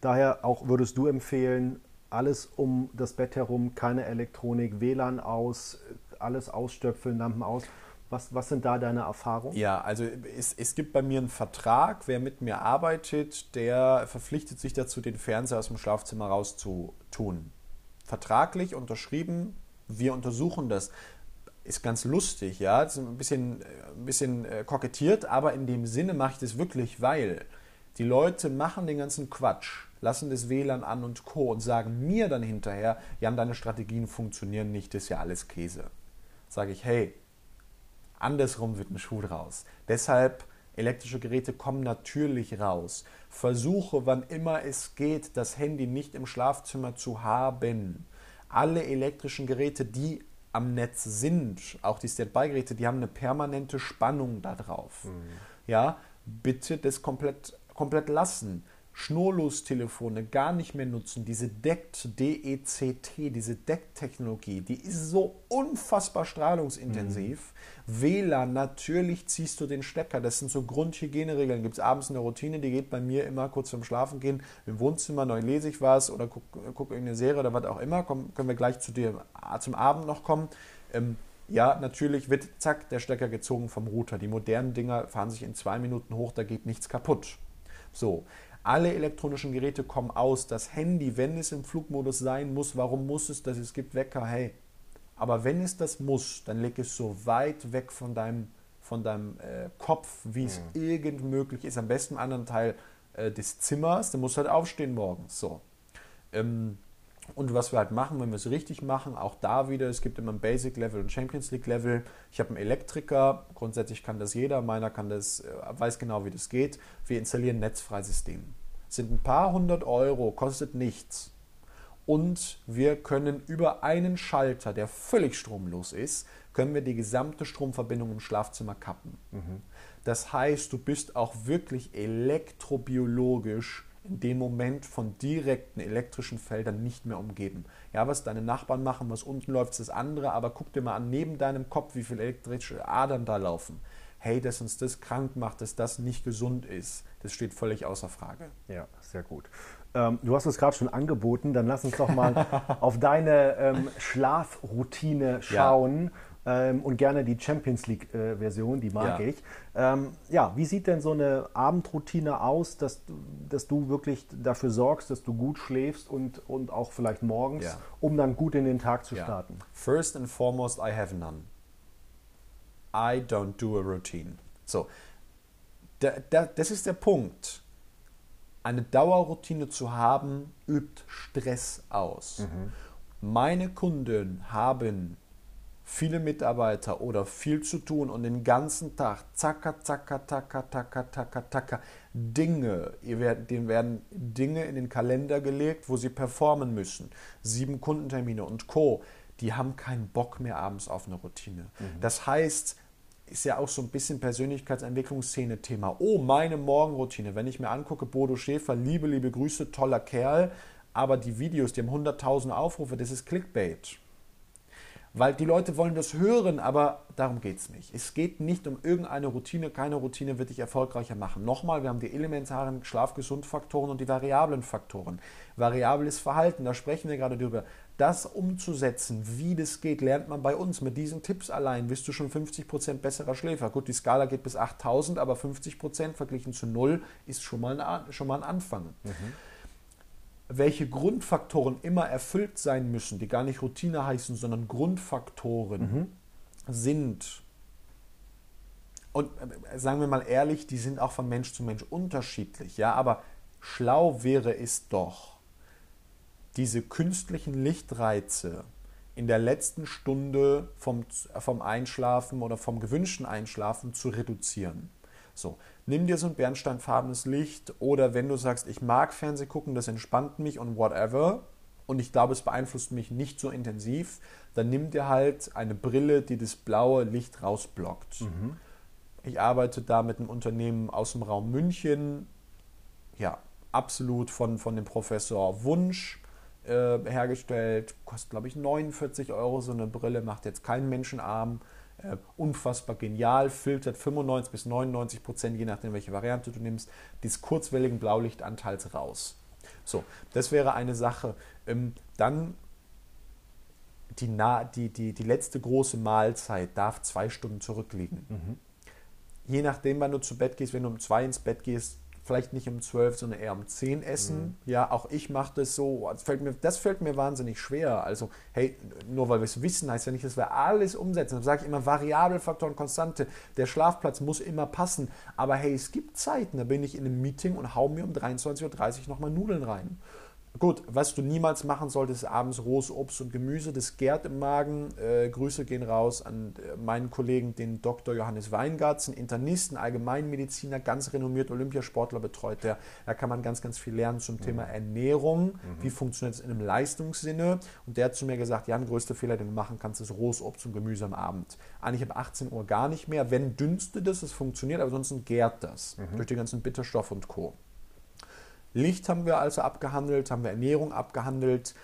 Speaker 2: Daher auch würdest du empfehlen, alles um das Bett herum, keine Elektronik, WLAN aus, alles ausstöpfeln, Lampen aus. Was, was sind da deine Erfahrungen?
Speaker 3: Ja, also es, es gibt bei mir einen Vertrag. Wer mit mir arbeitet, der verpflichtet sich dazu, den Fernseher aus dem Schlafzimmer rauszutun vertraglich unterschrieben, wir untersuchen das. Ist ganz lustig, ja, ist ein bisschen, ein bisschen äh, kokettiert, aber in dem Sinne mache ich das wirklich, weil die Leute machen den ganzen Quatsch, lassen das WLAN an und Co. und sagen mir dann hinterher, Jan, deine Strategien funktionieren nicht, das ist ja alles Käse. Sage ich, hey, andersrum wird ein Schuh draus. Deshalb Elektrische Geräte kommen natürlich raus. Versuche, wann immer es geht, das Handy nicht im Schlafzimmer zu haben. Alle elektrischen Geräte, die am Netz sind, auch die Standby-Geräte, die haben eine permanente Spannung da drauf. Mhm. Ja, bitte das komplett, komplett lassen. Schnurlostelefone gar nicht mehr nutzen, diese DECT, DECT, diese DECT-Technologie, die ist so unfassbar strahlungsintensiv. Mhm. WLAN, natürlich ziehst du den Stecker, das sind so Grundhygieneregeln. Gibt es abends eine Routine, die geht bei mir immer kurz vorm Schlafen gehen im Wohnzimmer, neu lese ich was oder gucke guck irgendeine Serie oder was auch immer, Komm, können wir gleich zu dir zum Abend noch kommen. Ähm, ja, natürlich wird zack der Stecker gezogen vom Router. Die modernen Dinger fahren sich in zwei Minuten hoch, da geht nichts kaputt. So, alle elektronischen Geräte kommen aus. Das Handy, wenn es im Flugmodus sein muss, warum muss es das? Es gibt Wecker, hey. Aber wenn es das muss, dann leg es so weit weg von deinem, von deinem äh, Kopf, wie es mhm. irgend möglich ist. Am besten im anderen Teil äh, des Zimmers. Dann musst du halt aufstehen morgens. So. Ähm, und was wir halt machen, wenn wir es richtig machen, auch da wieder, es gibt immer ein Basic Level und Champions League Level. Ich habe einen Elektriker, grundsätzlich kann das jeder, meiner kann das, äh, weiß genau, wie das geht. Wir installieren Netzfreisystem. Sind ein paar hundert Euro, kostet nichts. Und wir können über einen Schalter, der völlig stromlos ist, können wir die gesamte Stromverbindung im Schlafzimmer kappen. Mhm. Das heißt, du bist auch wirklich elektrobiologisch in dem Moment von direkten elektrischen Feldern nicht mehr umgeben. Ja, was deine Nachbarn machen, was unten läuft, ist das andere, aber guck dir mal an, neben deinem Kopf, wie viele elektrische Adern da laufen. Hey, dass uns das krank macht, dass das nicht gesund ist, das steht völlig außer Frage.
Speaker 2: Ja, sehr gut. Ähm, du hast es gerade schon angeboten, dann lass uns doch mal (laughs) auf deine ähm, Schlafroutine schauen. Ja ähm, und gerne die Champions League-Version, äh, die mag ja. ich. Ähm, ja, wie sieht denn so eine Abendroutine aus, dass, dass du wirklich dafür sorgst, dass du gut schläfst und, und auch vielleicht morgens, ja. um dann gut in den Tag zu starten?
Speaker 3: First and foremost, I have none. I don't do a routine. So, da, da, das ist der Punkt. Eine Dauerroutine zu haben, übt Stress aus. Mhm. Meine Kunden haben viele Mitarbeiter oder viel zu tun und den ganzen Tag zacka, zacka, zacka, zacka, zacka, zacka, Dinge, denen werden Dinge in den Kalender gelegt, wo sie performen müssen. Sieben Kundentermine und Co. Die haben keinen Bock mehr abends auf eine Routine. Mhm. Das heißt, ist ja auch so ein bisschen Persönlichkeitsentwicklungsszene-Thema. Oh, meine Morgenroutine. Wenn ich mir angucke, Bodo Schäfer, liebe, liebe Grüße, toller Kerl, aber die Videos, die haben 100.000 Aufrufe, das ist Clickbait. Weil die Leute wollen das hören, aber darum geht es nicht. Es geht nicht um irgendeine Routine. Keine Routine wird dich erfolgreicher machen. Nochmal, wir haben die elementaren Schlafgesundfaktoren und die variablen Faktoren. Variables Verhalten, da sprechen wir gerade drüber. Das umzusetzen, wie das geht, lernt man bei uns. Mit diesen Tipps allein bist du schon 50% besserer Schläfer. Gut, die Skala geht bis 8000, aber 50% verglichen zu 0 ist schon mal ein, schon mal ein Anfang. Mhm welche Grundfaktoren immer erfüllt sein müssen, die gar nicht Routine heißen, sondern Grundfaktoren mhm. sind. Und äh, sagen wir mal ehrlich, die sind auch von Mensch zu Mensch unterschiedlich, ja, aber schlau wäre es doch, diese künstlichen Lichtreize in der letzten Stunde vom, vom Einschlafen oder vom gewünschten Einschlafen zu reduzieren. So, nimm dir so ein bernsteinfarbenes Licht oder wenn du sagst, ich mag Fernseh gucken, das entspannt mich und whatever und ich glaube, es beeinflusst mich nicht so intensiv, dann nimm dir halt eine Brille, die das blaue Licht rausblockt. Mhm. Ich arbeite da mit einem Unternehmen aus dem Raum München, ja, absolut von, von dem Professor Wunsch äh, hergestellt, kostet glaube ich 49 Euro so eine Brille, macht jetzt keinen Menschenarm äh, unfassbar genial, filtert 95 bis 99 Prozent, je nachdem, welche Variante du nimmst, des kurzwelligen Blaulichtanteils raus. So, das wäre eine Sache. Ähm, dann die, die, die, die letzte große Mahlzeit darf zwei Stunden zurückliegen. Mhm. Je nachdem, wann du zu Bett gehst, wenn du um zwei ins Bett gehst, vielleicht nicht um 12, sondern eher um 10 essen. Mhm. Ja, auch ich mache das so. Das fällt, mir, das fällt mir wahnsinnig schwer. Also, hey, nur weil wir es wissen, heißt ja nicht, dass wir alles umsetzen. Dann sage ich immer Variabelfaktoren, Konstante. Der Schlafplatz muss immer passen. Aber hey, es gibt Zeiten, da bin ich in einem Meeting und hau mir um 23.30 Uhr nochmal Nudeln rein. Gut, was du niemals machen solltest, ist abends rohes Obst und Gemüse, das gärt im Magen. Äh, Grüße gehen raus an äh, meinen Kollegen, den Dr. Johannes Weingartz, ein Internisten, Allgemeinmediziner, ganz renommiert Olympiasportler betreut. Der, da kann man ganz, ganz viel lernen zum mhm. Thema Ernährung. Mhm. Wie funktioniert es in einem Leistungssinne? Und der hat zu mir gesagt, ja, der größte Fehler, den du machen kannst, ist rohes Obst und Gemüse am Abend. Eigentlich ab 18 Uhr gar nicht mehr. Wenn dünstet es, es funktioniert, aber sonst gärt das mhm. durch die ganzen Bitterstoffe und Co. Licht haben wir also abgehandelt, haben wir Ernährung abgehandelt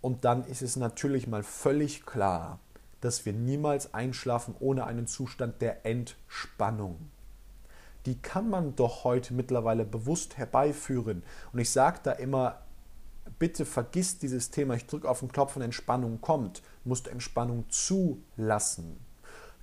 Speaker 3: und dann ist es natürlich mal völlig klar, dass wir niemals einschlafen ohne einen Zustand der Entspannung. Die kann man doch heute mittlerweile bewusst herbeiführen. Und ich sage da immer, bitte vergiss dieses Thema, ich drücke auf den Knopf und Entspannung kommt, musst Entspannung zulassen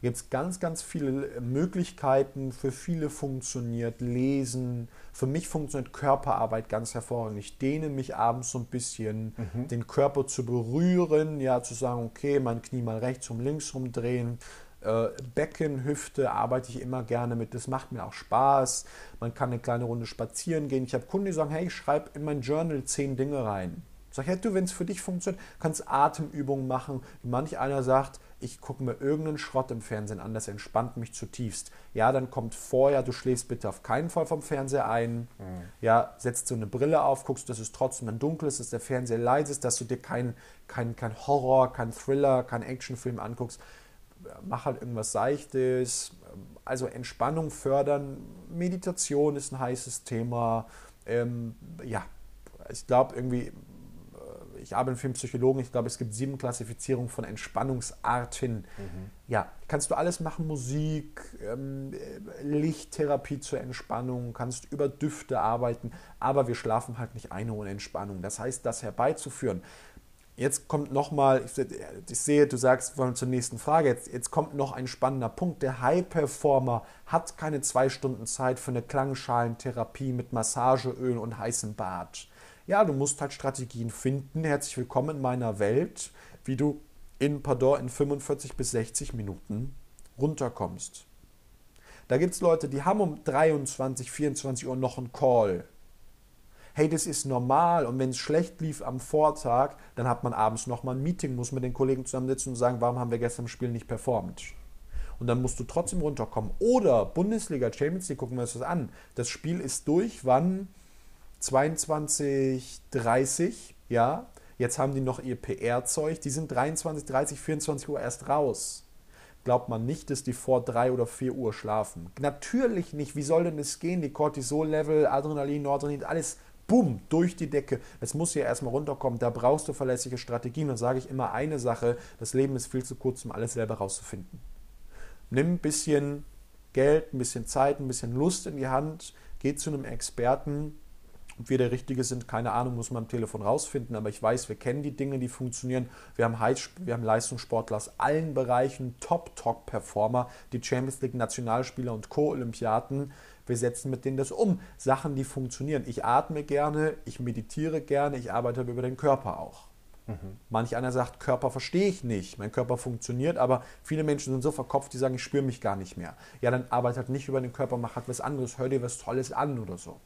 Speaker 3: gibt es ganz, ganz viele Möglichkeiten. Für viele funktioniert Lesen. Für mich funktioniert Körperarbeit ganz hervorragend. Ich dehne mich abends so ein bisschen, mhm. den Körper zu berühren, ja, zu sagen, okay, mein Knie mal rechts und links rumdrehen. Äh, Becken, Hüfte arbeite ich immer gerne mit. Das macht mir auch Spaß. Man kann eine kleine Runde spazieren gehen. Ich habe Kunden, die sagen, hey, ich schreibe in mein Journal zehn Dinge rein. Sag, hey, du, wenn es für dich funktioniert, kannst Atemübungen machen. Manch einer sagt, ich gucke mir irgendeinen Schrott im Fernsehen an, das entspannt mich zutiefst. Ja, dann kommt vorher, du schläfst bitte auf keinen Fall vom Fernseher ein. Mhm. Ja, setzt so eine Brille auf, guckst, dass es trotzdem dann dunkel ist, dass der Fernseher leise ist, dass du dir keinen kein, kein Horror, kein Thriller, kein Actionfilm anguckst. Mach halt irgendwas Seichtes. Also Entspannung fördern. Meditation ist ein heißes Thema. Ähm, ja, ich glaube irgendwie ich arbeite für einen Psychologen, ich glaube, es gibt sieben Klassifizierungen von Entspannungsarten. Mhm. Ja, kannst du alles machen, Musik, ähm, Lichttherapie zur Entspannung, kannst über Düfte arbeiten, aber wir schlafen halt nicht eine ohne Entspannung. Das heißt, das herbeizuführen. Jetzt kommt nochmal, ich, ich sehe, du sagst, wir wollen zur nächsten Frage, jetzt, jetzt kommt noch ein spannender Punkt. Der High-Performer hat keine zwei Stunden Zeit für eine Klangschalentherapie mit Massageöl und heißem Bad. Ja, du musst halt Strategien finden. Herzlich willkommen in meiner Welt, wie du in, pardon, in 45 bis 60 Minuten runterkommst. Da gibt es Leute, die haben um 23, 24 Uhr noch einen Call. Hey, das ist normal und wenn es schlecht lief am Vortag, dann hat man abends nochmal ein Meeting, muss mit den Kollegen zusammensitzen und sagen, warum haben wir gestern im Spiel nicht performt? Und dann musst du trotzdem runterkommen. Oder Bundesliga, Champions League, gucken wir uns das an. Das Spiel ist durch, wann? 22, 30, ja. Jetzt haben die noch ihr PR-Zeug. Die sind 23, 30, 24 Uhr erst raus. Glaubt man nicht, dass die vor 3 oder 4 Uhr schlafen. Natürlich nicht. Wie soll denn das gehen? Die Cortisol-Level, Adrenalin, Noradrenalin, alles bumm, durch die Decke. Es muss ja erstmal runterkommen. Da brauchst du verlässliche Strategien. Und sage ich immer eine Sache: Das Leben ist viel zu kurz, um alles selber rauszufinden. Nimm ein bisschen Geld, ein bisschen Zeit, ein bisschen Lust in die Hand. Geh zu einem Experten, ob wir der Richtige sind, keine Ahnung, muss man am Telefon rausfinden, aber ich weiß, wir kennen die Dinge, die funktionieren. Wir haben, Heiß, wir haben Leistungssportler aus allen Bereichen, Top-Top-Performer, die Champions League Nationalspieler und Co-Olympiaten. Wir setzen mit denen das um. Sachen, die funktionieren. Ich atme gerne, ich meditiere gerne, ich arbeite über den Körper auch. Mhm. Manch einer sagt, Körper verstehe ich nicht, mein Körper funktioniert, aber viele Menschen sind so verkopft, die sagen, ich spüre mich gar nicht mehr. Ja, dann arbeite halt nicht über den Körper, mach halt was anderes, hör dir was Tolles an oder so.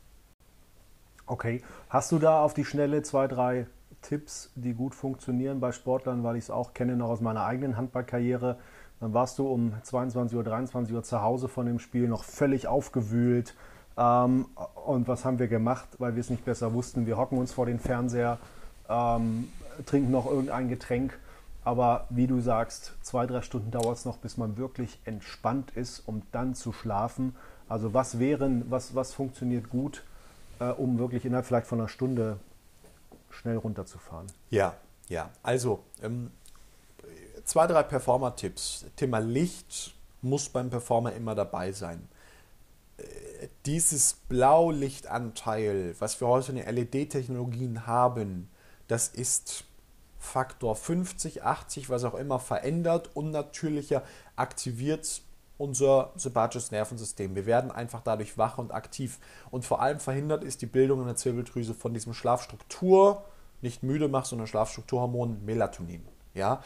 Speaker 2: Okay, hast du da auf die Schnelle zwei, drei Tipps, die gut funktionieren bei Sportlern, weil ich es auch kenne noch aus meiner eigenen Handballkarriere? Dann warst du um 22 Uhr, 23 Uhr zu Hause von dem Spiel noch völlig aufgewühlt. Ähm, und was haben wir gemacht, weil wir es nicht besser wussten? Wir hocken uns vor den Fernseher, ähm, trinken noch irgendein Getränk. Aber wie du sagst, zwei, drei Stunden dauert es noch, bis man wirklich entspannt ist, um dann zu schlafen. Also was wären, was, was funktioniert gut? Äh, um wirklich innerhalb vielleicht von einer Stunde schnell runterzufahren.
Speaker 3: Ja, ja. Also ähm, zwei, drei Performer-Tipps. Thema Licht muss beim Performer immer dabei sein. Äh, dieses Blaulichtanteil, was wir heute in den LED-Technologien haben, das ist Faktor 50, 80, was auch immer verändert, unnatürlicher, aktiviert unser sympathisches Nervensystem. Wir werden einfach dadurch wach und aktiv. Und vor allem verhindert ist die Bildung in der Zirbeldrüse von diesem Schlafstruktur, nicht müde macht, sondern Schlafstrukturhormon Melatonin. Ja?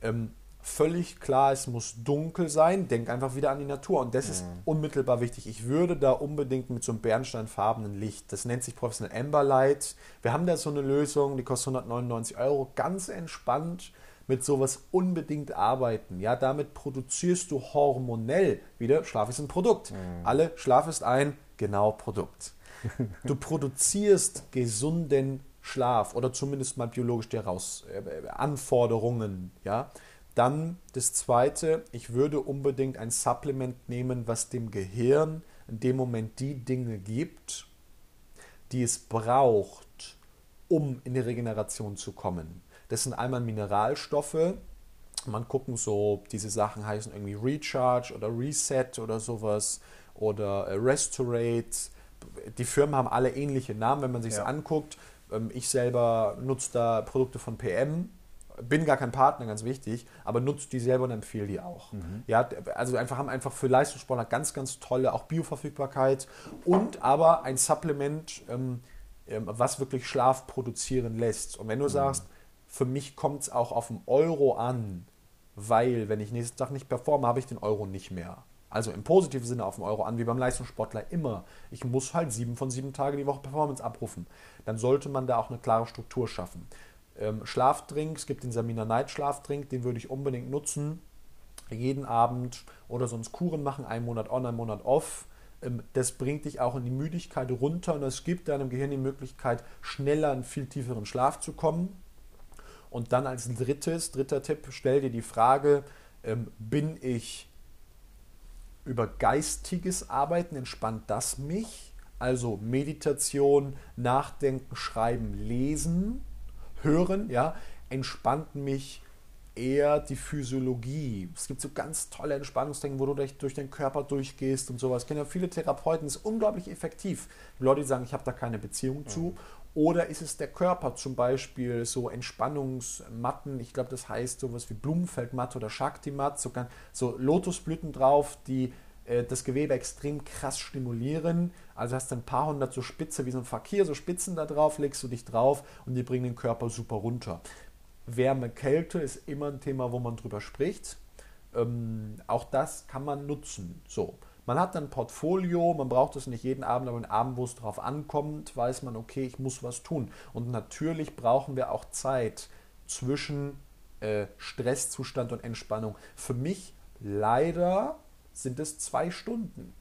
Speaker 3: Ähm, völlig klar, es muss dunkel sein. Denk einfach wieder an die Natur. Und das mhm. ist unmittelbar wichtig. Ich würde da unbedingt mit so einem bernsteinfarbenen Licht, das nennt sich Professional Amber Light. Wir haben da so eine Lösung, die kostet 199 Euro. Ganz entspannt mit sowas unbedingt arbeiten. Ja, damit produzierst du hormonell wieder, Schlaf ist ein Produkt. Mhm. Alle, Schlaf ist ein, genau, Produkt. (laughs) Du produzierst gesunden Schlaf oder zumindest mal biologisch der raus äh, Anforderungen, ja. Dann das zweite, ich würde unbedingt ein Supplement nehmen, was dem Gehirn in dem Moment die Dinge gibt, die es braucht, um in die Regeneration zu kommen. Das sind einmal Mineralstoffe. Man gucken so, diese Sachen heißen irgendwie Recharge oder Reset oder sowas oder äh, Restorate. Die Firmen haben alle ähnliche Namen, wenn man sich ja. anguckt. Ähm, ich selber nutze da Produkte von PM bin gar kein Partner, ganz wichtig, aber nutzt die selber und empfehle die auch. Mhm. Ja, also einfach haben einfach für Leistungssportler ganz, ganz tolle auch Bioverfügbarkeit und aber ein Supplement, ähm, ähm, was wirklich Schlaf produzieren lässt. Und wenn du mhm. sagst, für mich kommt es auch auf den Euro an, weil wenn ich nächsten Tag nicht performe, habe ich den Euro nicht mehr. Also im positiven Sinne auf den Euro an, wie beim Leistungssportler immer. Ich muss halt sieben von sieben Tage die Woche Performance abrufen. Dann sollte man da auch eine klare Struktur schaffen ähm, Schlafdrink. Es gibt den Samina Night Schlafdrink, den würde ich unbedingt nutzen. Jeden Abend oder sonst Kuren machen, einen Monat on, einen Monat off. Ähm, das bringt dich auch in die Müdigkeit runter und es gibt deinem Gehirn die Möglichkeit, schneller in viel tieferen Schlaf zu kommen. Und dann als drittes, dritter Tipp, stell dir die Frage, ähm, bin ich über geistiges Arbeiten, entspannt das mich? Also Meditation, Nachdenken, Schreiben, Lesen Hören, ja, entspannt mich eher die Physiologie. Es gibt so ganz tolle Entspannungstechniken, wo du durch, den Körper durchgehst und sowas. Ich kenne ja viele Therapeuten, ist unglaublich effektiv. Leute, die sagen, ich habe da keine Beziehung mhm. zu. Oder ist es der Körper, zum Beispiel so Entspannungsmatten, ich glaube, das heißt sowas wie Blumenfeldmatte oder Shakti-Matt, so, so Lotusblüten drauf, die äh, das Gewebe extrem krass stimulieren. Also hast du ein paar hundert so Spitze wie so ein Fakir, so Spitzen da drauf, legst du dich drauf und die bringen den Körper super runter. Wärme, Kälte ist immer ein Thema, wo man drüber spricht. Ähm, auch das kann man nutzen. So. Man hat ein Portfolio, man braucht es nicht jeden Abend, aber einen Abend, wo es drauf ankommt, weiß man, okay, ich muss was tun. Und natürlich brauchen wir auch Zeit zwischen äh, Stresszustand und Entspannung. Für mich leider sind es zwei Stunden.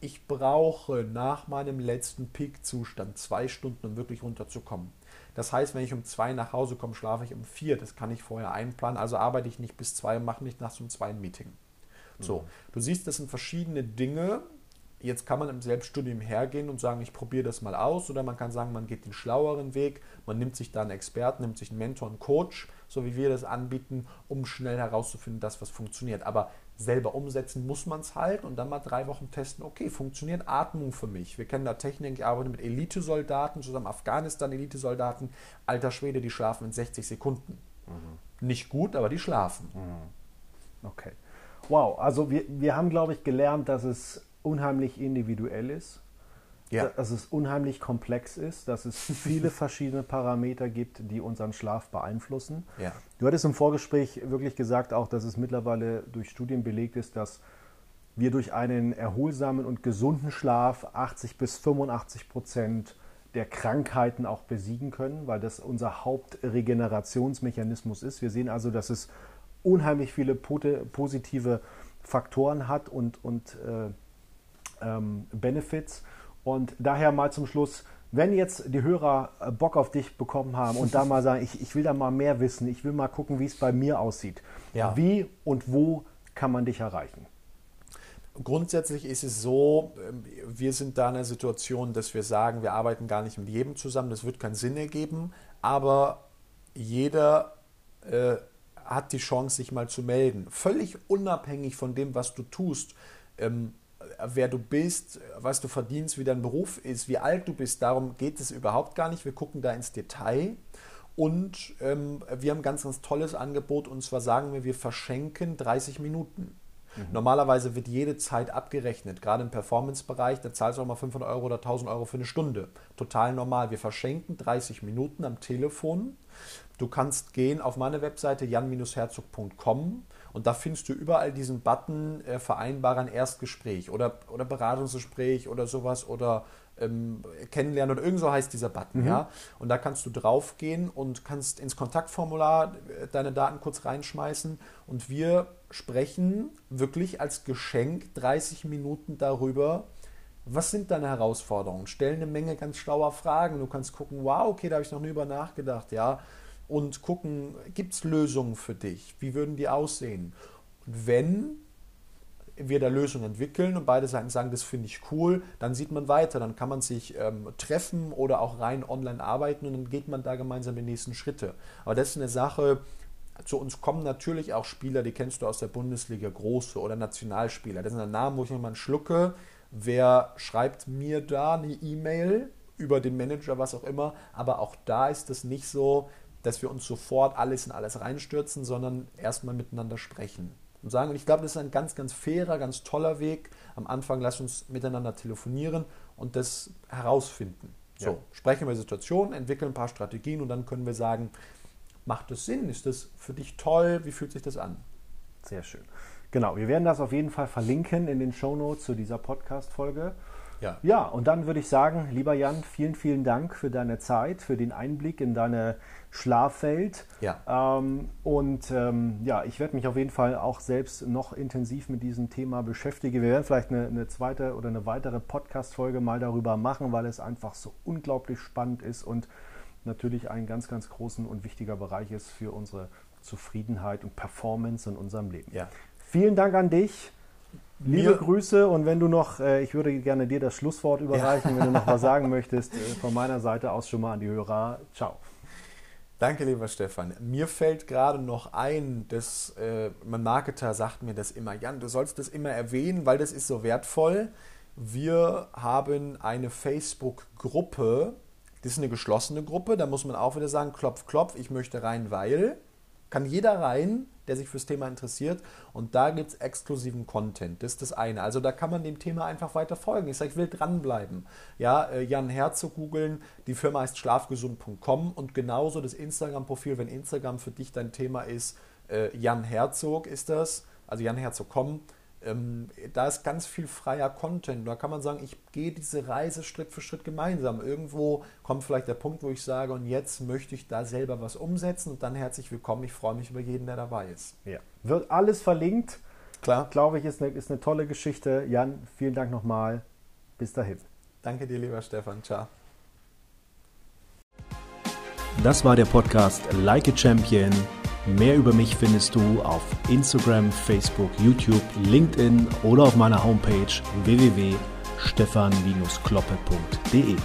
Speaker 3: Ich brauche nach meinem letzten Peak-Zustand zwei Stunden, um wirklich runterzukommen. Das heißt, wenn ich um zwei nach Hause komme, schlafe ich um vier. Das kann ich vorher einplanen. Also arbeite ich nicht bis zwei und mache nicht nach so einem zwei ein Meeting. So, mhm. du siehst, das sind verschiedene Dinge. Jetzt kann man im Selbststudium hergehen und sagen, ich probiere das mal aus. Oder man kann sagen, man geht den schlaueren Weg. Man nimmt sich da einen Experten, nimmt sich einen Mentor, einen Coach, so wie wir das anbieten, um schnell herauszufinden, dass was funktioniert. Aber selber umsetzen muss man es halt und dann mal drei Wochen testen, okay, funktioniert Atmung für mich. Wir kennen da Techniken, ich arbeite mit Elitesoldaten, zusammen Afghanistan-Elitesoldaten, alter Schwede, die schlafen in 60 Sekunden. Mhm. Nicht gut, aber die schlafen.
Speaker 2: Mhm. Okay. Wow, also wir, wir haben, glaube ich, gelernt, dass es unheimlich individuell ist ja. dass es unheimlich komplex ist, dass es viele (laughs) verschiedene Parameter gibt, die unseren Schlaf beeinflussen. Ja. Du hattest im Vorgespräch wirklich gesagt, auch dass es mittlerweile durch Studien belegt ist, dass wir durch einen erholsamen und gesunden Schlaf 80 bis 85 Prozent der Krankheiten auch besiegen können, weil das unser Hauptregenerationsmechanismus ist. Wir sehen also, dass es unheimlich viele positive Faktoren hat und, und äh, ähm, Benefits. Und daher mal zum Schluss, wenn jetzt die Hörer äh, Bock auf dich bekommen haben und da mal (laughs) sagen, ich, ich will da mal mehr wissen, ich will mal gucken, wie es bei mir aussieht, ja. wie und wo kann man dich erreichen?
Speaker 3: Grundsätzlich ist es so, ähm, wir sind da in der Situation, dass wir sagen, wir arbeiten gar nicht mit jedem zusammen, das wird keinen Sinn ergeben, aber jeder äh, hat die Chance, sich mal zu melden. Völlig unabhängig von dem, was du tust. Ähm, wer du bist, was du verdienst, wie dein Beruf ist, wie alt du bist. Darum geht es überhaupt gar nicht. Wir gucken da ins Detail. Und ähm, wir haben ein ganz, ganz tolles Angebot. Und zwar sagen wir, wir verschenken 30 Minuten. Mhm. Normalerweise wird jede Zeit abgerechnet, gerade im Performance-Bereich, da zahlst du auch mal 500 Euro oder 1000 Euro für eine Stunde. Total normal. Wir verschenken 30 Minuten am Telefon. Du kannst gehen auf meine Webseite jan-herzog.com Und da findest du überall diesen Button äh, vereinbaren Erstgespräch oder, oder Beratungsgespräch oder sowas oder ähm, kennenlernen oder irgend so heißt dieser Button, mhm. ja. Und da kannst du draufgehen und kannst ins Kontaktformular äh, deine Daten kurz reinschmeißen und wir sprechen wirklich als Geschenk 30 Minuten darüber, was sind deine Herausforderungen? Stellen eine Menge ganz schlauer Fragen. Du kannst gucken, wow, okay, da habe ich noch nie über nachgedacht, ja. Und gucken, gibt es Lösungen für dich? Wie würden die aussehen? Und wenn wir da Lösungen entwickeln und beide Seiten sagen, das finde ich cool, dann sieht man weiter, dann kann man sich ähm, treffen oder auch rein online arbeiten und dann geht man da gemeinsam die nächsten Schritte. Aber das ist eine Sache, zu uns kommen natürlich auch Spieler, die kennst du aus der Bundesliga, große oder Nationalspieler. Das sind ein Name, wo ich nochmal schlucke. Wer schreibt mir da eine E-Mail über den Manager, was auch immer? Aber auch da ist es nicht so, dass wir uns sofort alles in alles reinstürzen, sondern erstmal miteinander sprechen und sagen, und ich glaube, das ist ein ganz, ganz fairer, ganz toller Weg. Am Anfang lass uns miteinander telefonieren und das herausfinden. So, ja. sprechen wir Situationen, entwickeln ein paar Strategien und dann können wir sagen, macht das Sinn? Ist das für dich toll? Wie fühlt sich das an?
Speaker 2: Sehr schön. Genau, wir werden das auf jeden Fall verlinken in den Show Notes zu dieser Podcast-Folge. Ja. ja, und dann würde ich sagen, lieber Jan, vielen, vielen Dank für deine Zeit, für den Einblick in deine Schlafwelt. Ja. Ähm, und ähm, ja, ich werde mich auf jeden Fall auch selbst noch intensiv mit diesem Thema beschäftigen. Wir werden vielleicht eine, eine zweite oder eine weitere Podcast-Folge mal darüber machen, weil es einfach so unglaublich spannend ist und natürlich ein ganz, ganz großen und wichtiger Bereich ist für unsere Zufriedenheit und Performance in unserem Leben. Ja. Vielen Dank an dich. Liebe Mir, Grüße und wenn du noch, äh, ich würde gerne dir das Schlusswort überreichen, ja. wenn du noch was sagen (laughs) möchtest, äh, von meiner Seite aus schon mal an die Hörer. Ciao.
Speaker 3: Danke, lieber Stefan. Mir fällt gerade noch ein, dass äh, mein Marketer sagt mir das immer, Jan, du sollst das immer erwähnen, weil das ist so wertvoll. Wir haben eine Facebook-Gruppe, das ist eine geschlossene Gruppe, da muss man auch wieder sagen, klopf, klopf, ich möchte rein, weil kann jeder rein, der sich fürs Thema interessiert. Und da gibt es exklusiven Content. Das ist das eine. Also da kann man dem Thema einfach weiter folgen. Ich sage, ich will dranbleiben. Ja, äh, Jan Herzog googeln. Die Firma heißt schlafgesund.com und genauso das Instagram-Profil, wenn Instagram für dich dein Thema ist. Äh, Jan Herzog ist das. Also Jan Herzog.com ähm, da ist ganz viel freier Content. Da kann man sagen, ich gehe diese Reise Schritt für Schritt gemeinsam. Irgendwo kommt vielleicht der Punkt, wo ich sage, und jetzt möchte ich da selber was umsetzen und dann herzlich willkommen. Ich freue mich über jeden, der dabei ist.
Speaker 2: Ja. Wird alles verlinkt. Klar. Glaube ich, ist eine, ist eine tolle Geschichte. Jan, vielen Dank nochmal. Bis dahin.
Speaker 3: Danke dir, lieber Stefan. Ciao.
Speaker 1: Das war der Podcast Like a Champion Mehr über mich findest du auf Instagram, Facebook, YouTube, LinkedIn oder auf meiner Homepage www.stefan-kloppe.de.